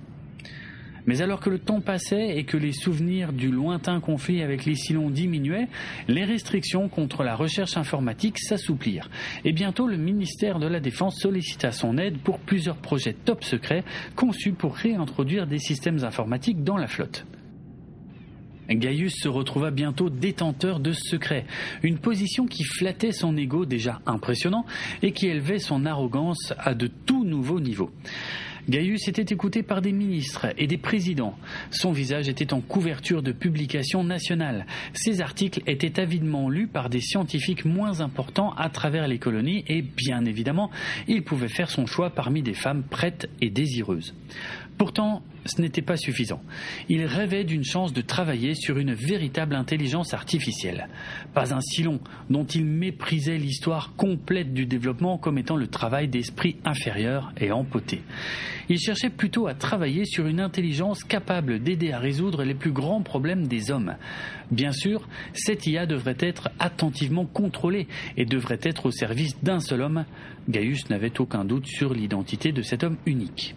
Mais alors que le temps passait et que les souvenirs du lointain conflit avec les Silons diminuaient, les restrictions contre la recherche informatique s'assouplirent. Et bientôt, le ministère de la Défense sollicita son aide pour plusieurs projets top secrets conçus pour réintroduire des systèmes informatiques dans la flotte. Gaius se retrouva bientôt détenteur de secrets, une position qui flattait son ego déjà impressionnant et qui élevait son arrogance à de tout nouveaux niveaux. Gaius était écouté par des ministres et des présidents. Son visage était en couverture de publications nationales. Ses articles étaient avidement lus par des scientifiques moins importants à travers les colonies et, bien évidemment, il pouvait faire son choix parmi des femmes prêtes et désireuses. Pourtant, ce n'était pas suffisant. Il rêvait d'une chance de travailler sur une véritable intelligence artificielle. Pas un Silon dont il méprisait l'histoire complète du développement comme étant le travail d'esprit inférieur et empoté. Il cherchait plutôt à travailler sur une intelligence capable d'aider à résoudre les plus grands problèmes des hommes. Bien sûr, cette IA devrait être attentivement contrôlée et devrait être au service d'un seul homme. Gaius n'avait aucun doute sur l'identité de cet homme unique.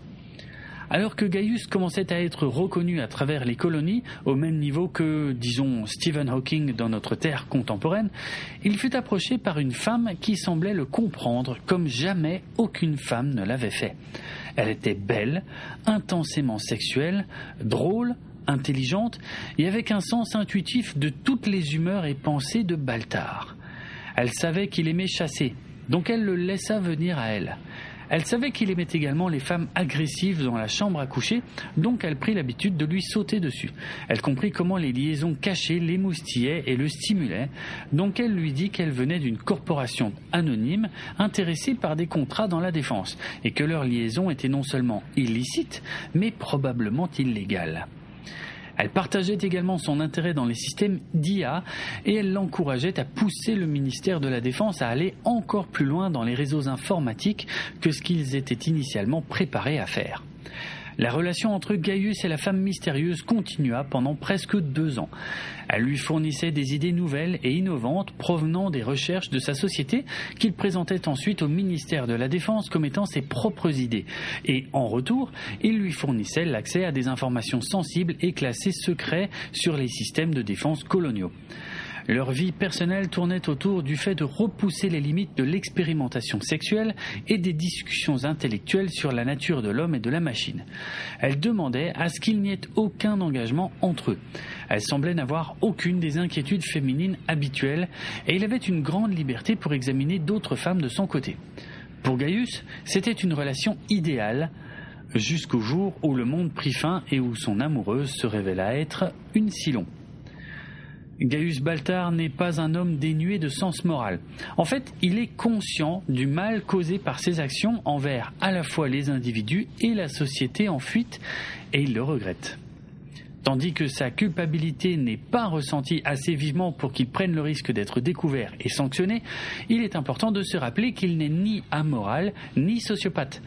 Alors que Gaius commençait à être reconnu à travers les colonies, au même niveau que, disons, Stephen Hawking dans notre Terre contemporaine, il fut approché par une femme qui semblait le comprendre comme jamais aucune femme ne l'avait fait. Elle était belle, intensément sexuelle, drôle, intelligente et avec un sens intuitif de toutes les humeurs et pensées de Baltar. Elle savait qu'il aimait chasser, donc elle le laissa venir à elle. Elle savait qu'il aimait également les femmes agressives dans la chambre à coucher, donc elle prit l'habitude de lui sauter dessus. Elle comprit comment les liaisons cachées l'émoustillaient et le stimulaient, donc elle lui dit qu'elle venait d'une corporation anonyme intéressée par des contrats dans la défense, et que leur liaison était non seulement illicite, mais probablement illégale. Elle partageait également son intérêt dans les systèmes d'IA et elle l'encourageait à pousser le ministère de la Défense à aller encore plus loin dans les réseaux informatiques que ce qu'ils étaient initialement préparés à faire. La relation entre Gaius et la femme mystérieuse continua pendant presque deux ans. Elle lui fournissait des idées nouvelles et innovantes provenant des recherches de sa société qu'il présentait ensuite au ministère de la Défense comme étant ses propres idées. Et en retour, il lui fournissait l'accès à des informations sensibles et classées secrets sur les systèmes de défense coloniaux. Leur vie personnelle tournait autour du fait de repousser les limites de l'expérimentation sexuelle et des discussions intellectuelles sur la nature de l'homme et de la machine. Elle demandait à ce qu'il n'y ait aucun engagement entre eux. Elle semblait n'avoir aucune des inquiétudes féminines habituelles et il avait une grande liberté pour examiner d'autres femmes de son côté. Pour Gaius, c'était une relation idéale jusqu'au jour où le monde prit fin et où son amoureuse se révéla être une Silon. Gaius Baltar n'est pas un homme dénué de sens moral. En fait, il est conscient du mal causé par ses actions envers à la fois les individus et la société en fuite, et il le regrette. Tandis que sa culpabilité n'est pas ressentie assez vivement pour qu'il prenne le risque d'être découvert et sanctionné, il est important de se rappeler qu'il n'est ni amoral ni sociopathe.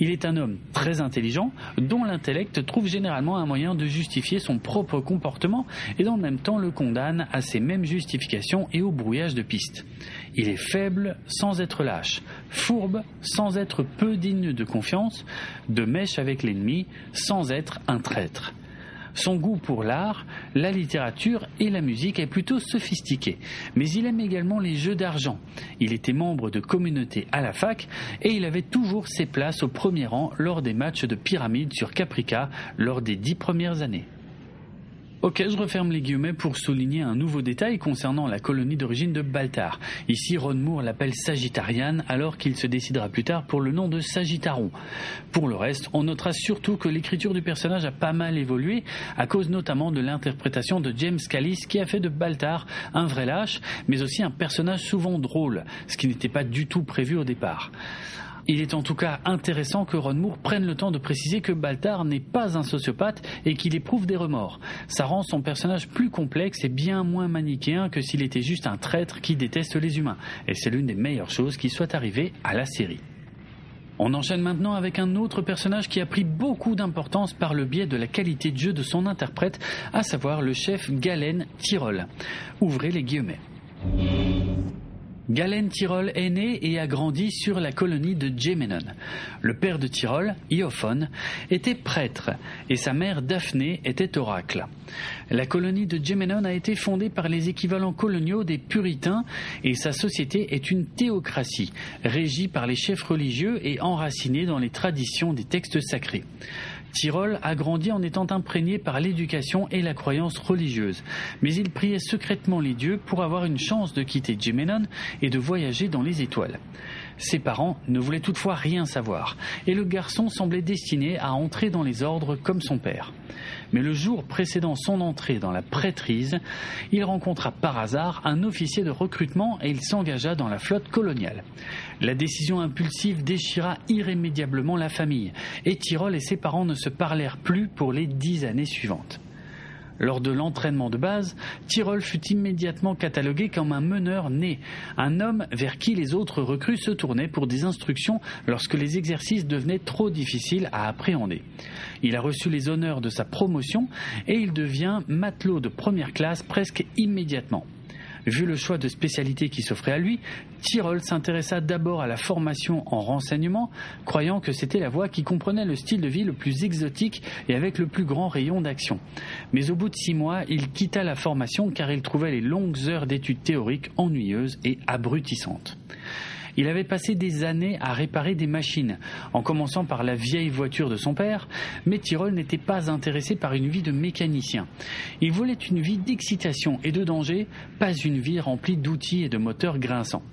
Il est un homme très intelligent dont l'intellect trouve généralement un moyen de justifier son propre comportement et dans le même temps le condamne à ces mêmes justifications et au brouillage de pistes. Il est faible sans être lâche, fourbe sans être peu digne de confiance, de mèche avec l'ennemi sans être un traître. Son goût pour l'art, la littérature et la musique est plutôt sophistiqué, mais il aime également les jeux d'argent. Il était membre de communauté à la fac et il avait toujours ses places au premier rang lors des matchs de pyramide sur Caprica lors des dix premières années. Ok, je referme les guillemets pour souligner un nouveau détail concernant la colonie d'origine de Baltar. Ici, Ron Moore l'appelle Sagittarian alors qu'il se décidera plus tard pour le nom de Sagittaron. Pour le reste, on notera surtout que l'écriture du personnage a pas mal évolué à cause notamment de l'interprétation de James Callis qui a fait de Baltar un vrai lâche, mais aussi un personnage souvent drôle, ce qui n'était pas du tout prévu au départ. Il est en tout cas intéressant que Ron Moore prenne le temps de préciser que Baltar n'est pas un sociopathe et qu'il éprouve des remords. Ça rend son personnage plus complexe et bien moins manichéen que s'il était juste un traître qui déteste les humains. Et c'est l'une des meilleures choses qui soit arrivée à la série. On enchaîne maintenant avec un autre personnage qui a pris beaucoup d'importance par le biais de la qualité de jeu de son interprète, à savoir le chef Galen Tyrol. Ouvrez les guillemets. Galen Tyrol est né et a grandi sur la colonie de Gémenon. Le père de Tyrol, Iophone, était prêtre et sa mère Daphné était oracle. La colonie de Gémenon a été fondée par les équivalents coloniaux des puritains et sa société est une théocratie, régie par les chefs religieux et enracinée dans les traditions des textes sacrés. Tyrol a grandi en étant imprégné par l'éducation et la croyance religieuse, mais il priait secrètement les dieux pour avoir une chance de quitter Gémenon et de voyager dans les étoiles. Ses parents ne voulaient toutefois rien savoir, et le garçon semblait destiné à entrer dans les ordres comme son père. Mais le jour précédant son entrée dans la prêtrise, il rencontra par hasard un officier de recrutement et il s'engagea dans la flotte coloniale. La décision impulsive déchira irrémédiablement la famille, et Tyrol et ses parents ne se parlèrent plus pour les dix années suivantes. Lors de l'entraînement de base, Tyrol fut immédiatement catalogué comme un meneur né, un homme vers qui les autres recrues se tournaient pour des instructions lorsque les exercices devenaient trop difficiles à appréhender. Il a reçu les honneurs de sa promotion et il devient matelot de première classe presque immédiatement. Vu le choix de spécialité qui s'offrait à lui, Tyrol s'intéressa d'abord à la formation en renseignement, croyant que c'était la voie qui comprenait le style de vie le plus exotique et avec le plus grand rayon d'action. Mais au bout de six mois, il quitta la formation car il trouvait les longues heures d'études théoriques ennuyeuses et abrutissantes. Il avait passé des années à réparer des machines, en commençant par la vieille voiture de son père, mais Tyrol n'était pas intéressé par une vie de mécanicien. Il voulait une vie d'excitation et de danger, pas une vie remplie d'outils et de moteurs grinçants.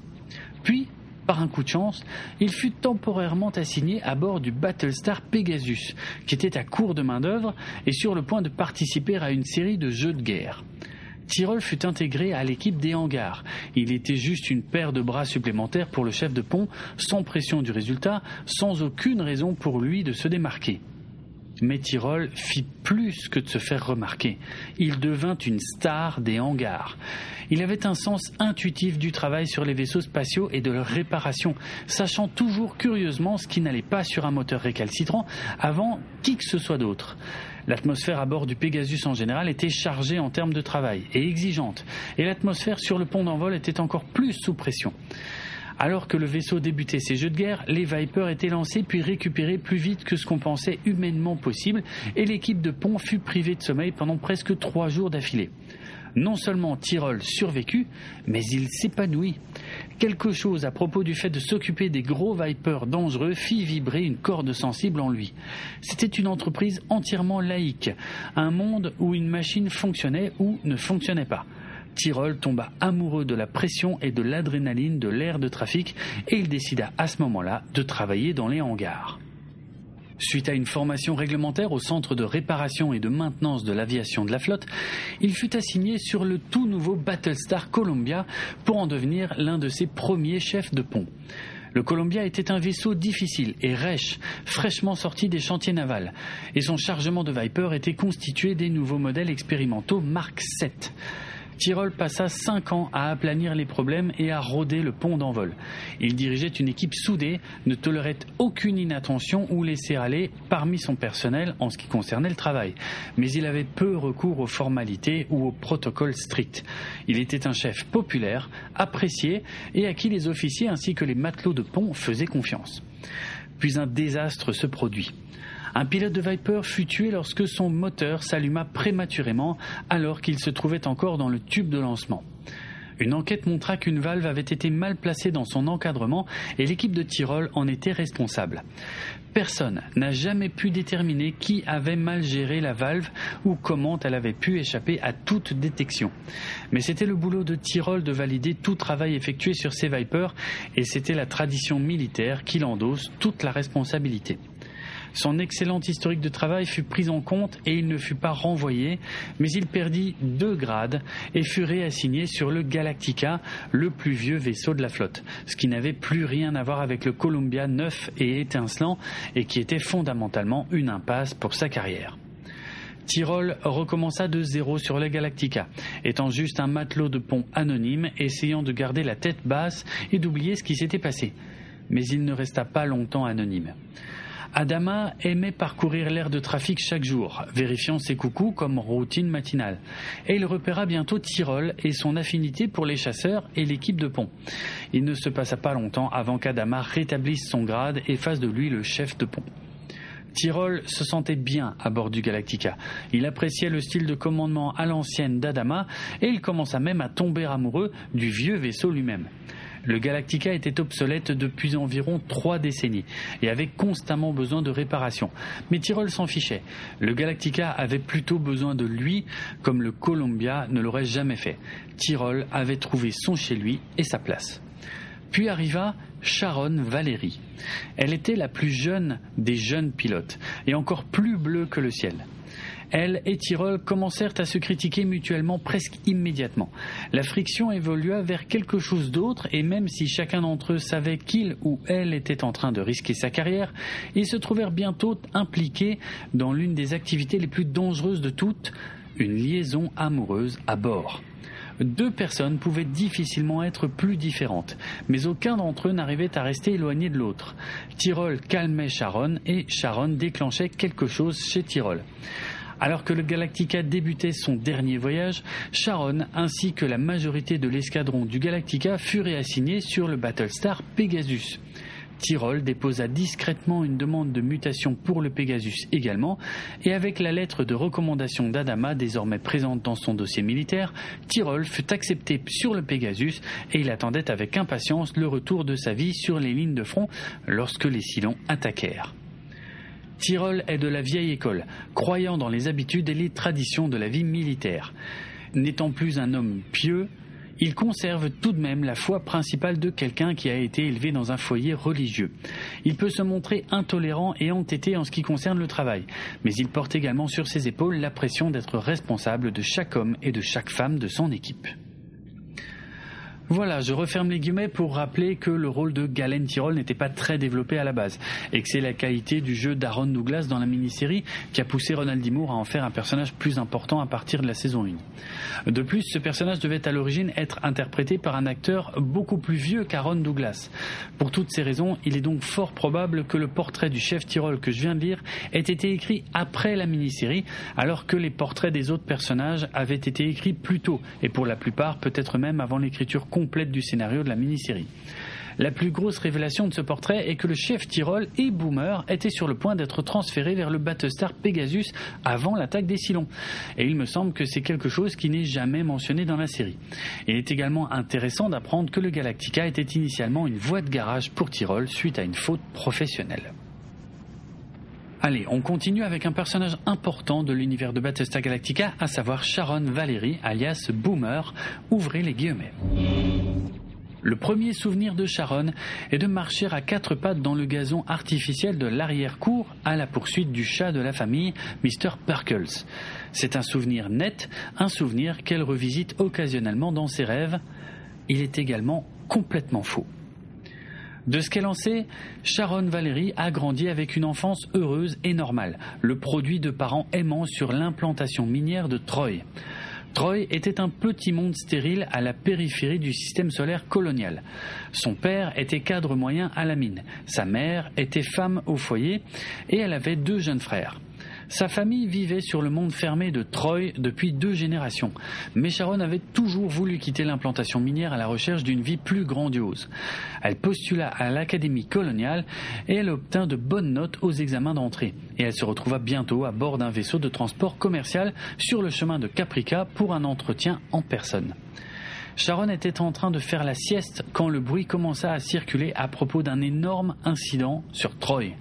Puis, par un coup de chance, il fut temporairement assigné à bord du Battlestar Pegasus, qui était à court de main-d'œuvre et sur le point de participer à une série de jeux de guerre. Tyrol fut intégré à l'équipe des hangars. Il était juste une paire de bras supplémentaires pour le chef de pont, sans pression du résultat, sans aucune raison pour lui de se démarquer. Mais Tyrol fit plus que de se faire remarquer. Il devint une star des hangars. Il avait un sens intuitif du travail sur les vaisseaux spatiaux et de leur réparation, sachant toujours curieusement ce qui n'allait pas sur un moteur récalcitrant avant qui que ce soit d'autre. L'atmosphère à bord du Pegasus en général était chargée en termes de travail et exigeante, et l'atmosphère sur le pont d'envol était encore plus sous pression. Alors que le vaisseau débutait ses jeux de guerre, les Vipers étaient lancés puis récupérés plus vite que ce qu'on pensait humainement possible, et l'équipe de pont fut privée de sommeil pendant presque trois jours d'affilée. Non seulement Tyrol survécut, mais il s'épanouit. Quelque chose à propos du fait de s'occuper des gros vipers dangereux fit vibrer une corde sensible en lui. C'était une entreprise entièrement laïque, un monde où une machine fonctionnait ou ne fonctionnait pas. Tyrol tomba amoureux de la pression et de l'adrénaline de l'air de trafic et il décida à ce moment-là de travailler dans les hangars. Suite à une formation réglementaire au Centre de réparation et de maintenance de l'aviation de la flotte, il fut assigné sur le tout nouveau Battlestar Columbia pour en devenir l'un de ses premiers chefs de pont. Le Columbia était un vaisseau difficile et rêche, fraîchement sorti des chantiers navals, et son chargement de Viper était constitué des nouveaux modèles expérimentaux Mark 7. Tirol passa cinq ans à aplanir les problèmes et à rôder le pont d'envol. Il dirigeait une équipe soudée, ne tolérait aucune inattention ou laisser aller parmi son personnel en ce qui concernait le travail. Mais il avait peu recours aux formalités ou aux protocoles stricts. Il était un chef populaire, apprécié et à qui les officiers ainsi que les matelots de pont faisaient confiance. Puis un désastre se produit. Un pilote de Viper fut tué lorsque son moteur s'alluma prématurément alors qu'il se trouvait encore dans le tube de lancement. Une enquête montra qu'une valve avait été mal placée dans son encadrement et l'équipe de Tyrol en était responsable. Personne n'a jamais pu déterminer qui avait mal géré la valve ou comment elle avait pu échapper à toute détection. Mais c'était le boulot de Tyrol de valider tout travail effectué sur ces Vipers et c'était la tradition militaire qui endosse toute la responsabilité. Son excellent historique de travail fut pris en compte et il ne fut pas renvoyé, mais il perdit deux grades et fut réassigné sur le Galactica, le plus vieux vaisseau de la flotte, ce qui n'avait plus rien à voir avec le Columbia neuf et étincelant et qui était fondamentalement une impasse pour sa carrière. Tyrol recommença de zéro sur le Galactica, étant juste un matelot de pont anonyme, essayant de garder la tête basse et d'oublier ce qui s'était passé. Mais il ne resta pas longtemps anonyme. Adama aimait parcourir l'air de trafic chaque jour, vérifiant ses coucous comme routine matinale. Et il repéra bientôt Tyrol et son affinité pour les chasseurs et l'équipe de pont. Il ne se passa pas longtemps avant qu'Adama rétablisse son grade et fasse de lui le chef de pont. Tyrol se sentait bien à bord du Galactica. Il appréciait le style de commandement à l'ancienne d'Adama et il commença même à tomber amoureux du vieux vaisseau lui-même. Le Galactica était obsolète depuis environ trois décennies et avait constamment besoin de réparation. Mais Tyrol s'en fichait. Le Galactica avait plutôt besoin de lui, comme le Columbia ne l'aurait jamais fait. Tyrol avait trouvé son chez lui et sa place. Puis arriva Sharon Valérie. Elle était la plus jeune des jeunes pilotes et encore plus bleue que le ciel. Elle et Tyrol commencèrent à se critiquer mutuellement presque immédiatement. La friction évolua vers quelque chose d'autre et même si chacun d'entre eux savait qu'il ou elle était en train de risquer sa carrière, ils se trouvèrent bientôt impliqués dans l'une des activités les plus dangereuses de toutes, une liaison amoureuse à bord. Deux personnes pouvaient difficilement être plus différentes, mais aucun d'entre eux n'arrivait à rester éloigné de l'autre. Tyrol calmait Sharon et Sharon déclenchait quelque chose chez Tyrol. Alors que le Galactica débutait son dernier voyage, Sharon ainsi que la majorité de l'escadron du Galactica furent réassignés sur le Battlestar Pegasus. Tyrol déposa discrètement une demande de mutation pour le Pegasus également, et avec la lettre de recommandation d'Adama désormais présente dans son dossier militaire, Tyrol fut accepté sur le Pegasus et il attendait avec impatience le retour de sa vie sur les lignes de front lorsque les Silons attaquèrent. Tyrol est de la vieille école, croyant dans les habitudes et les traditions de la vie militaire. N'étant plus un homme pieux, il conserve tout de même la foi principale de quelqu'un qui a été élevé dans un foyer religieux. Il peut se montrer intolérant et entêté en ce qui concerne le travail, mais il porte également sur ses épaules la pression d'être responsable de chaque homme et de chaque femme de son équipe. Voilà, je referme les guillemets pour rappeler que le rôle de Galen Tyrol n'était pas très développé à la base et que c'est la qualité du jeu d'Aaron Douglas dans la mini-série qui a poussé Ronald D. Moore à en faire un personnage plus important à partir de la saison 1. De plus, ce personnage devait à l'origine être interprété par un acteur beaucoup plus vieux qu'Aaron Douglas. Pour toutes ces raisons, il est donc fort probable que le portrait du chef Tyrol que je viens de lire ait été écrit après la mini-série, alors que les portraits des autres personnages avaient été écrits plus tôt et pour la plupart peut-être même avant l'écriture complète du scénario de la mini-série. La plus grosse révélation de ce portrait est que le chef Tyrol et Boomer étaient sur le point d'être transférés vers le Battlestar Pegasus avant l'attaque des Cylons. Et il me semble que c'est quelque chose qui n'est jamais mentionné dans la série. Il est également intéressant d'apprendre que le Galactica était initialement une voie de garage pour Tyrol suite à une faute professionnelle. Allez, on continue avec un personnage important de l'univers de Battlestar Galactica, à savoir Sharon Valerie, alias Boomer. Ouvrez les guillemets. Le premier souvenir de Sharon est de marcher à quatre pattes dans le gazon artificiel de l'arrière-cour à la poursuite du chat de la famille, Mr. Perkles. C'est un souvenir net, un souvenir qu'elle revisite occasionnellement dans ses rêves. Il est également complètement faux. De ce qu'elle en sait, Sharon Valérie a grandi avec une enfance heureuse et normale, le produit de parents aimants sur l'implantation minière de Troy. Troy était un petit monde stérile à la périphérie du système solaire colonial. Son père était cadre moyen à la mine, sa mère était femme au foyer et elle avait deux jeunes frères. Sa famille vivait sur le monde fermé de Troy depuis deux générations, mais Sharon avait toujours voulu quitter l'implantation minière à la recherche d'une vie plus grandiose. Elle postula à l'académie coloniale et elle obtint de bonnes notes aux examens d'entrée. Et elle se retrouva bientôt à bord d'un vaisseau de transport commercial sur le chemin de Caprica pour un entretien en personne. Sharon était en train de faire la sieste quand le bruit commença à circuler à propos d'un énorme incident sur Troy.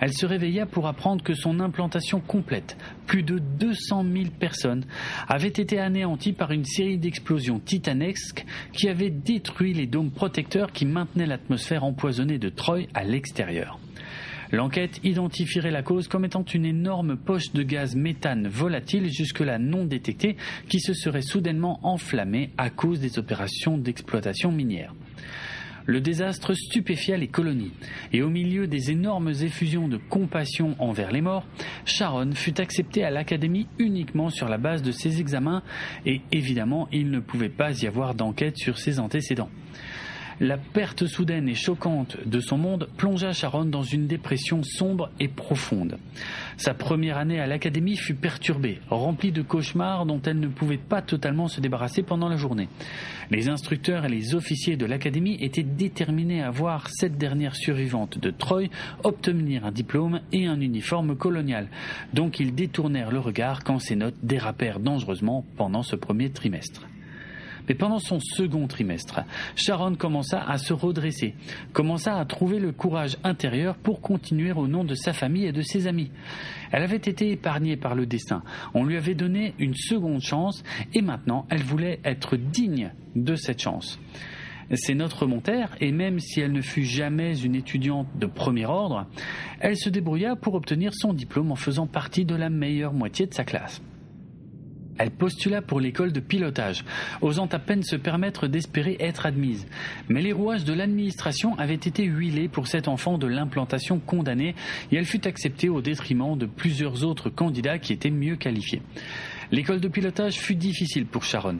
Elle se réveilla pour apprendre que son implantation complète, plus de 200 000 personnes, avait été anéantie par une série d'explosions titanesques qui avaient détruit les dômes protecteurs qui maintenaient l'atmosphère empoisonnée de Troy à l'extérieur. L'enquête identifierait la cause comme étant une énorme poche de gaz méthane volatile jusque-là non détectée qui se serait soudainement enflammée à cause des opérations d'exploitation minière. Le désastre stupéfia les colonies, et au milieu des énormes effusions de compassion envers les morts, Sharon fut acceptée à l'Académie uniquement sur la base de ses examens, et évidemment il ne pouvait pas y avoir d'enquête sur ses antécédents. La perte soudaine et choquante de son monde plongea Sharon dans une dépression sombre et profonde. Sa première année à l'académie fut perturbée, remplie de cauchemars dont elle ne pouvait pas totalement se débarrasser pendant la journée. Les instructeurs et les officiers de l'académie étaient déterminés à voir cette dernière survivante de Troy obtenir un diplôme et un uniforme colonial. Donc ils détournèrent le regard quand ses notes dérapèrent dangereusement pendant ce premier trimestre. Mais pendant son second trimestre, Sharon commença à se redresser, commença à trouver le courage intérieur pour continuer au nom de sa famille et de ses amis. Elle avait été épargnée par le destin, on lui avait donné une seconde chance et maintenant elle voulait être digne de cette chance. Ses notes remontèrent et même si elle ne fut jamais une étudiante de premier ordre, elle se débrouilla pour obtenir son diplôme en faisant partie de la meilleure moitié de sa classe. Elle postula pour l'école de pilotage, osant à peine se permettre d'espérer être admise. Mais les rouages de l'administration avaient été huilés pour cet enfant de l'implantation condamnée et elle fut acceptée au détriment de plusieurs autres candidats qui étaient mieux qualifiés. L'école de pilotage fut difficile pour Sharon.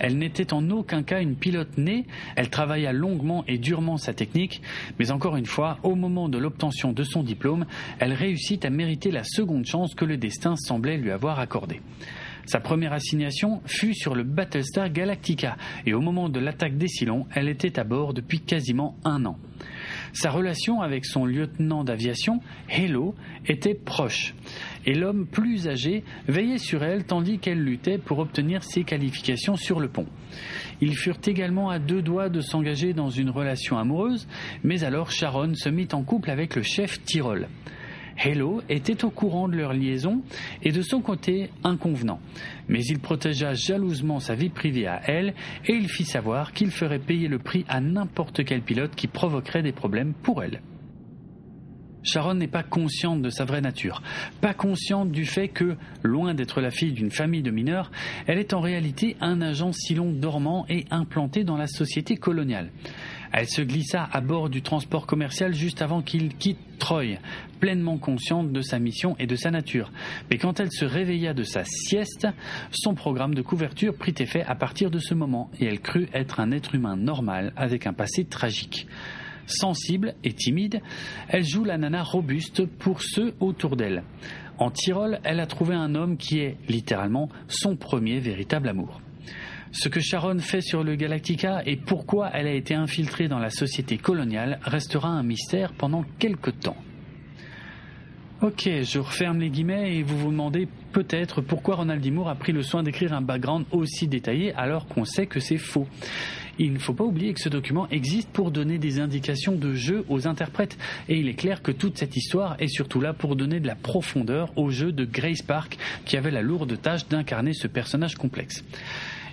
Elle n'était en aucun cas une pilote née, elle travailla longuement et durement sa technique, mais encore une fois, au moment de l'obtention de son diplôme, elle réussit à mériter la seconde chance que le destin semblait lui avoir accordée. Sa première assignation fut sur le Battlestar Galactica et au moment de l'attaque des Cylons, elle était à bord depuis quasiment un an. Sa relation avec son lieutenant d'aviation, Halo, était proche et l'homme plus âgé veillait sur elle tandis qu'elle luttait pour obtenir ses qualifications sur le pont. Ils furent également à deux doigts de s'engager dans une relation amoureuse, mais alors Sharon se mit en couple avec le chef Tyrol. Hello était au courant de leur liaison et de son côté inconvenant. Mais il protégea jalousement sa vie privée à elle et il fit savoir qu'il ferait payer le prix à n'importe quel pilote qui provoquerait des problèmes pour elle. Sharon n'est pas consciente de sa vraie nature, pas consciente du fait que, loin d'être la fille d'une famille de mineurs, elle est en réalité un agent Silon dormant et implanté dans la société coloniale. Elle se glissa à bord du transport commercial juste avant qu'il quitte Troy, pleinement consciente de sa mission et de sa nature. Mais quand elle se réveilla de sa sieste, son programme de couverture prit effet à partir de ce moment et elle crut être un être humain normal avec un passé tragique. Sensible et timide, elle joue la nana robuste pour ceux autour d'elle. En Tyrol, elle a trouvé un homme qui est, littéralement, son premier véritable amour. Ce que Sharon fait sur le Galactica et pourquoi elle a été infiltrée dans la société coloniale restera un mystère pendant quelque temps. Ok, je referme les guillemets et vous vous demandez peut-être pourquoi Ronald D. a pris le soin d'écrire un background aussi détaillé alors qu'on sait que c'est faux. Il ne faut pas oublier que ce document existe pour donner des indications de jeu aux interprètes et il est clair que toute cette histoire est surtout là pour donner de la profondeur au jeu de Grace Park qui avait la lourde tâche d'incarner ce personnage complexe.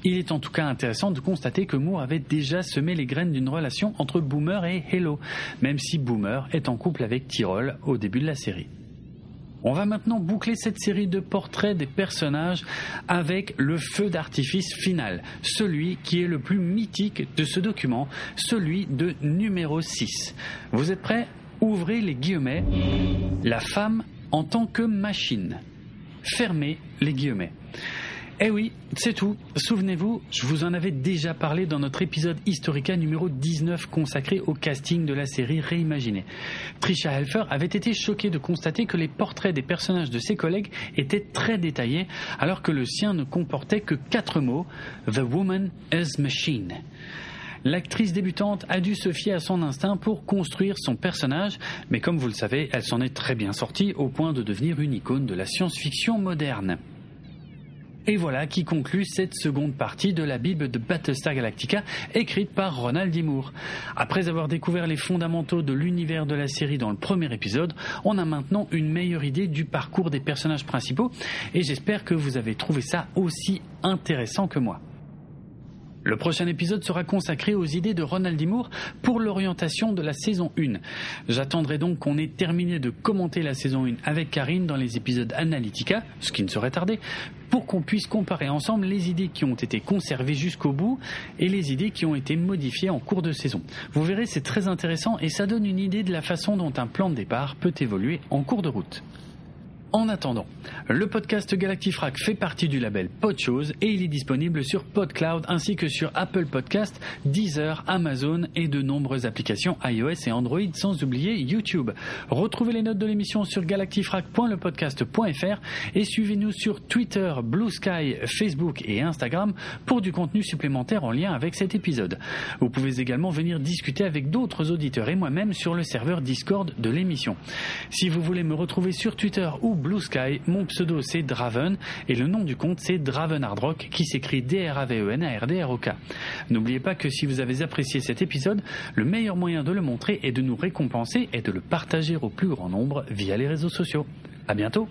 Il est en tout cas intéressant de constater que Moore avait déjà semé les graines d'une relation entre Boomer et Hello, même si Boomer est en couple avec Tyrol au début de la série. On va maintenant boucler cette série de portraits des personnages avec le feu d'artifice final, celui qui est le plus mythique de ce document, celui de numéro 6. Vous êtes prêts? Ouvrez les guillemets. La femme en tant que machine. Fermez les guillemets. Eh oui, c'est tout. Souvenez-vous, je vous en avais déjà parlé dans notre épisode Historica numéro 19 consacré au casting de la série Réimaginée. Trisha Helfer avait été choquée de constater que les portraits des personnages de ses collègues étaient très détaillés, alors que le sien ne comportait que quatre mots The Woman is Machine. L'actrice débutante a dû se fier à son instinct pour construire son personnage, mais comme vous le savez, elle s'en est très bien sortie au point de devenir une icône de la science-fiction moderne. Et voilà qui conclut cette seconde partie de la Bible de Battlestar Galactica écrite par Ronald D. Moore. Après avoir découvert les fondamentaux de l'univers de la série dans le premier épisode, on a maintenant une meilleure idée du parcours des personnages principaux et j'espère que vous avez trouvé ça aussi intéressant que moi. Le prochain épisode sera consacré aux idées de Ronald D. Moore pour l'orientation de la saison 1. J'attendrai donc qu'on ait terminé de commenter la saison 1 avec Karine dans les épisodes Analytica, ce qui ne serait tardé, pour qu'on puisse comparer ensemble les idées qui ont été conservées jusqu'au bout et les idées qui ont été modifiées en cours de saison. Vous verrez, c'est très intéressant et ça donne une idée de la façon dont un plan de départ peut évoluer en cours de route. En attendant, le podcast Galactifrac fait partie du label Podchose et il est disponible sur PodCloud ainsi que sur Apple Podcast, Deezer, Amazon et de nombreuses applications iOS et Android sans oublier YouTube. Retrouvez les notes de l'émission sur galactifrac.lepodcast.fr et suivez-nous sur Twitter, Blue Sky, Facebook et Instagram pour du contenu supplémentaire en lien avec cet épisode. Vous pouvez également venir discuter avec d'autres auditeurs et moi-même sur le serveur Discord de l'émission. Si vous voulez me retrouver sur Twitter ou Blue Sky. Mon pseudo c'est Draven et le nom du compte c'est Draven Hardrock qui s'écrit D-R-A-V-E-N-A-R-D-R-O-K. N'oubliez pas que si vous avez apprécié cet épisode, le meilleur moyen de le montrer et de nous récompenser est de le partager au plus grand nombre via les réseaux sociaux. À bientôt!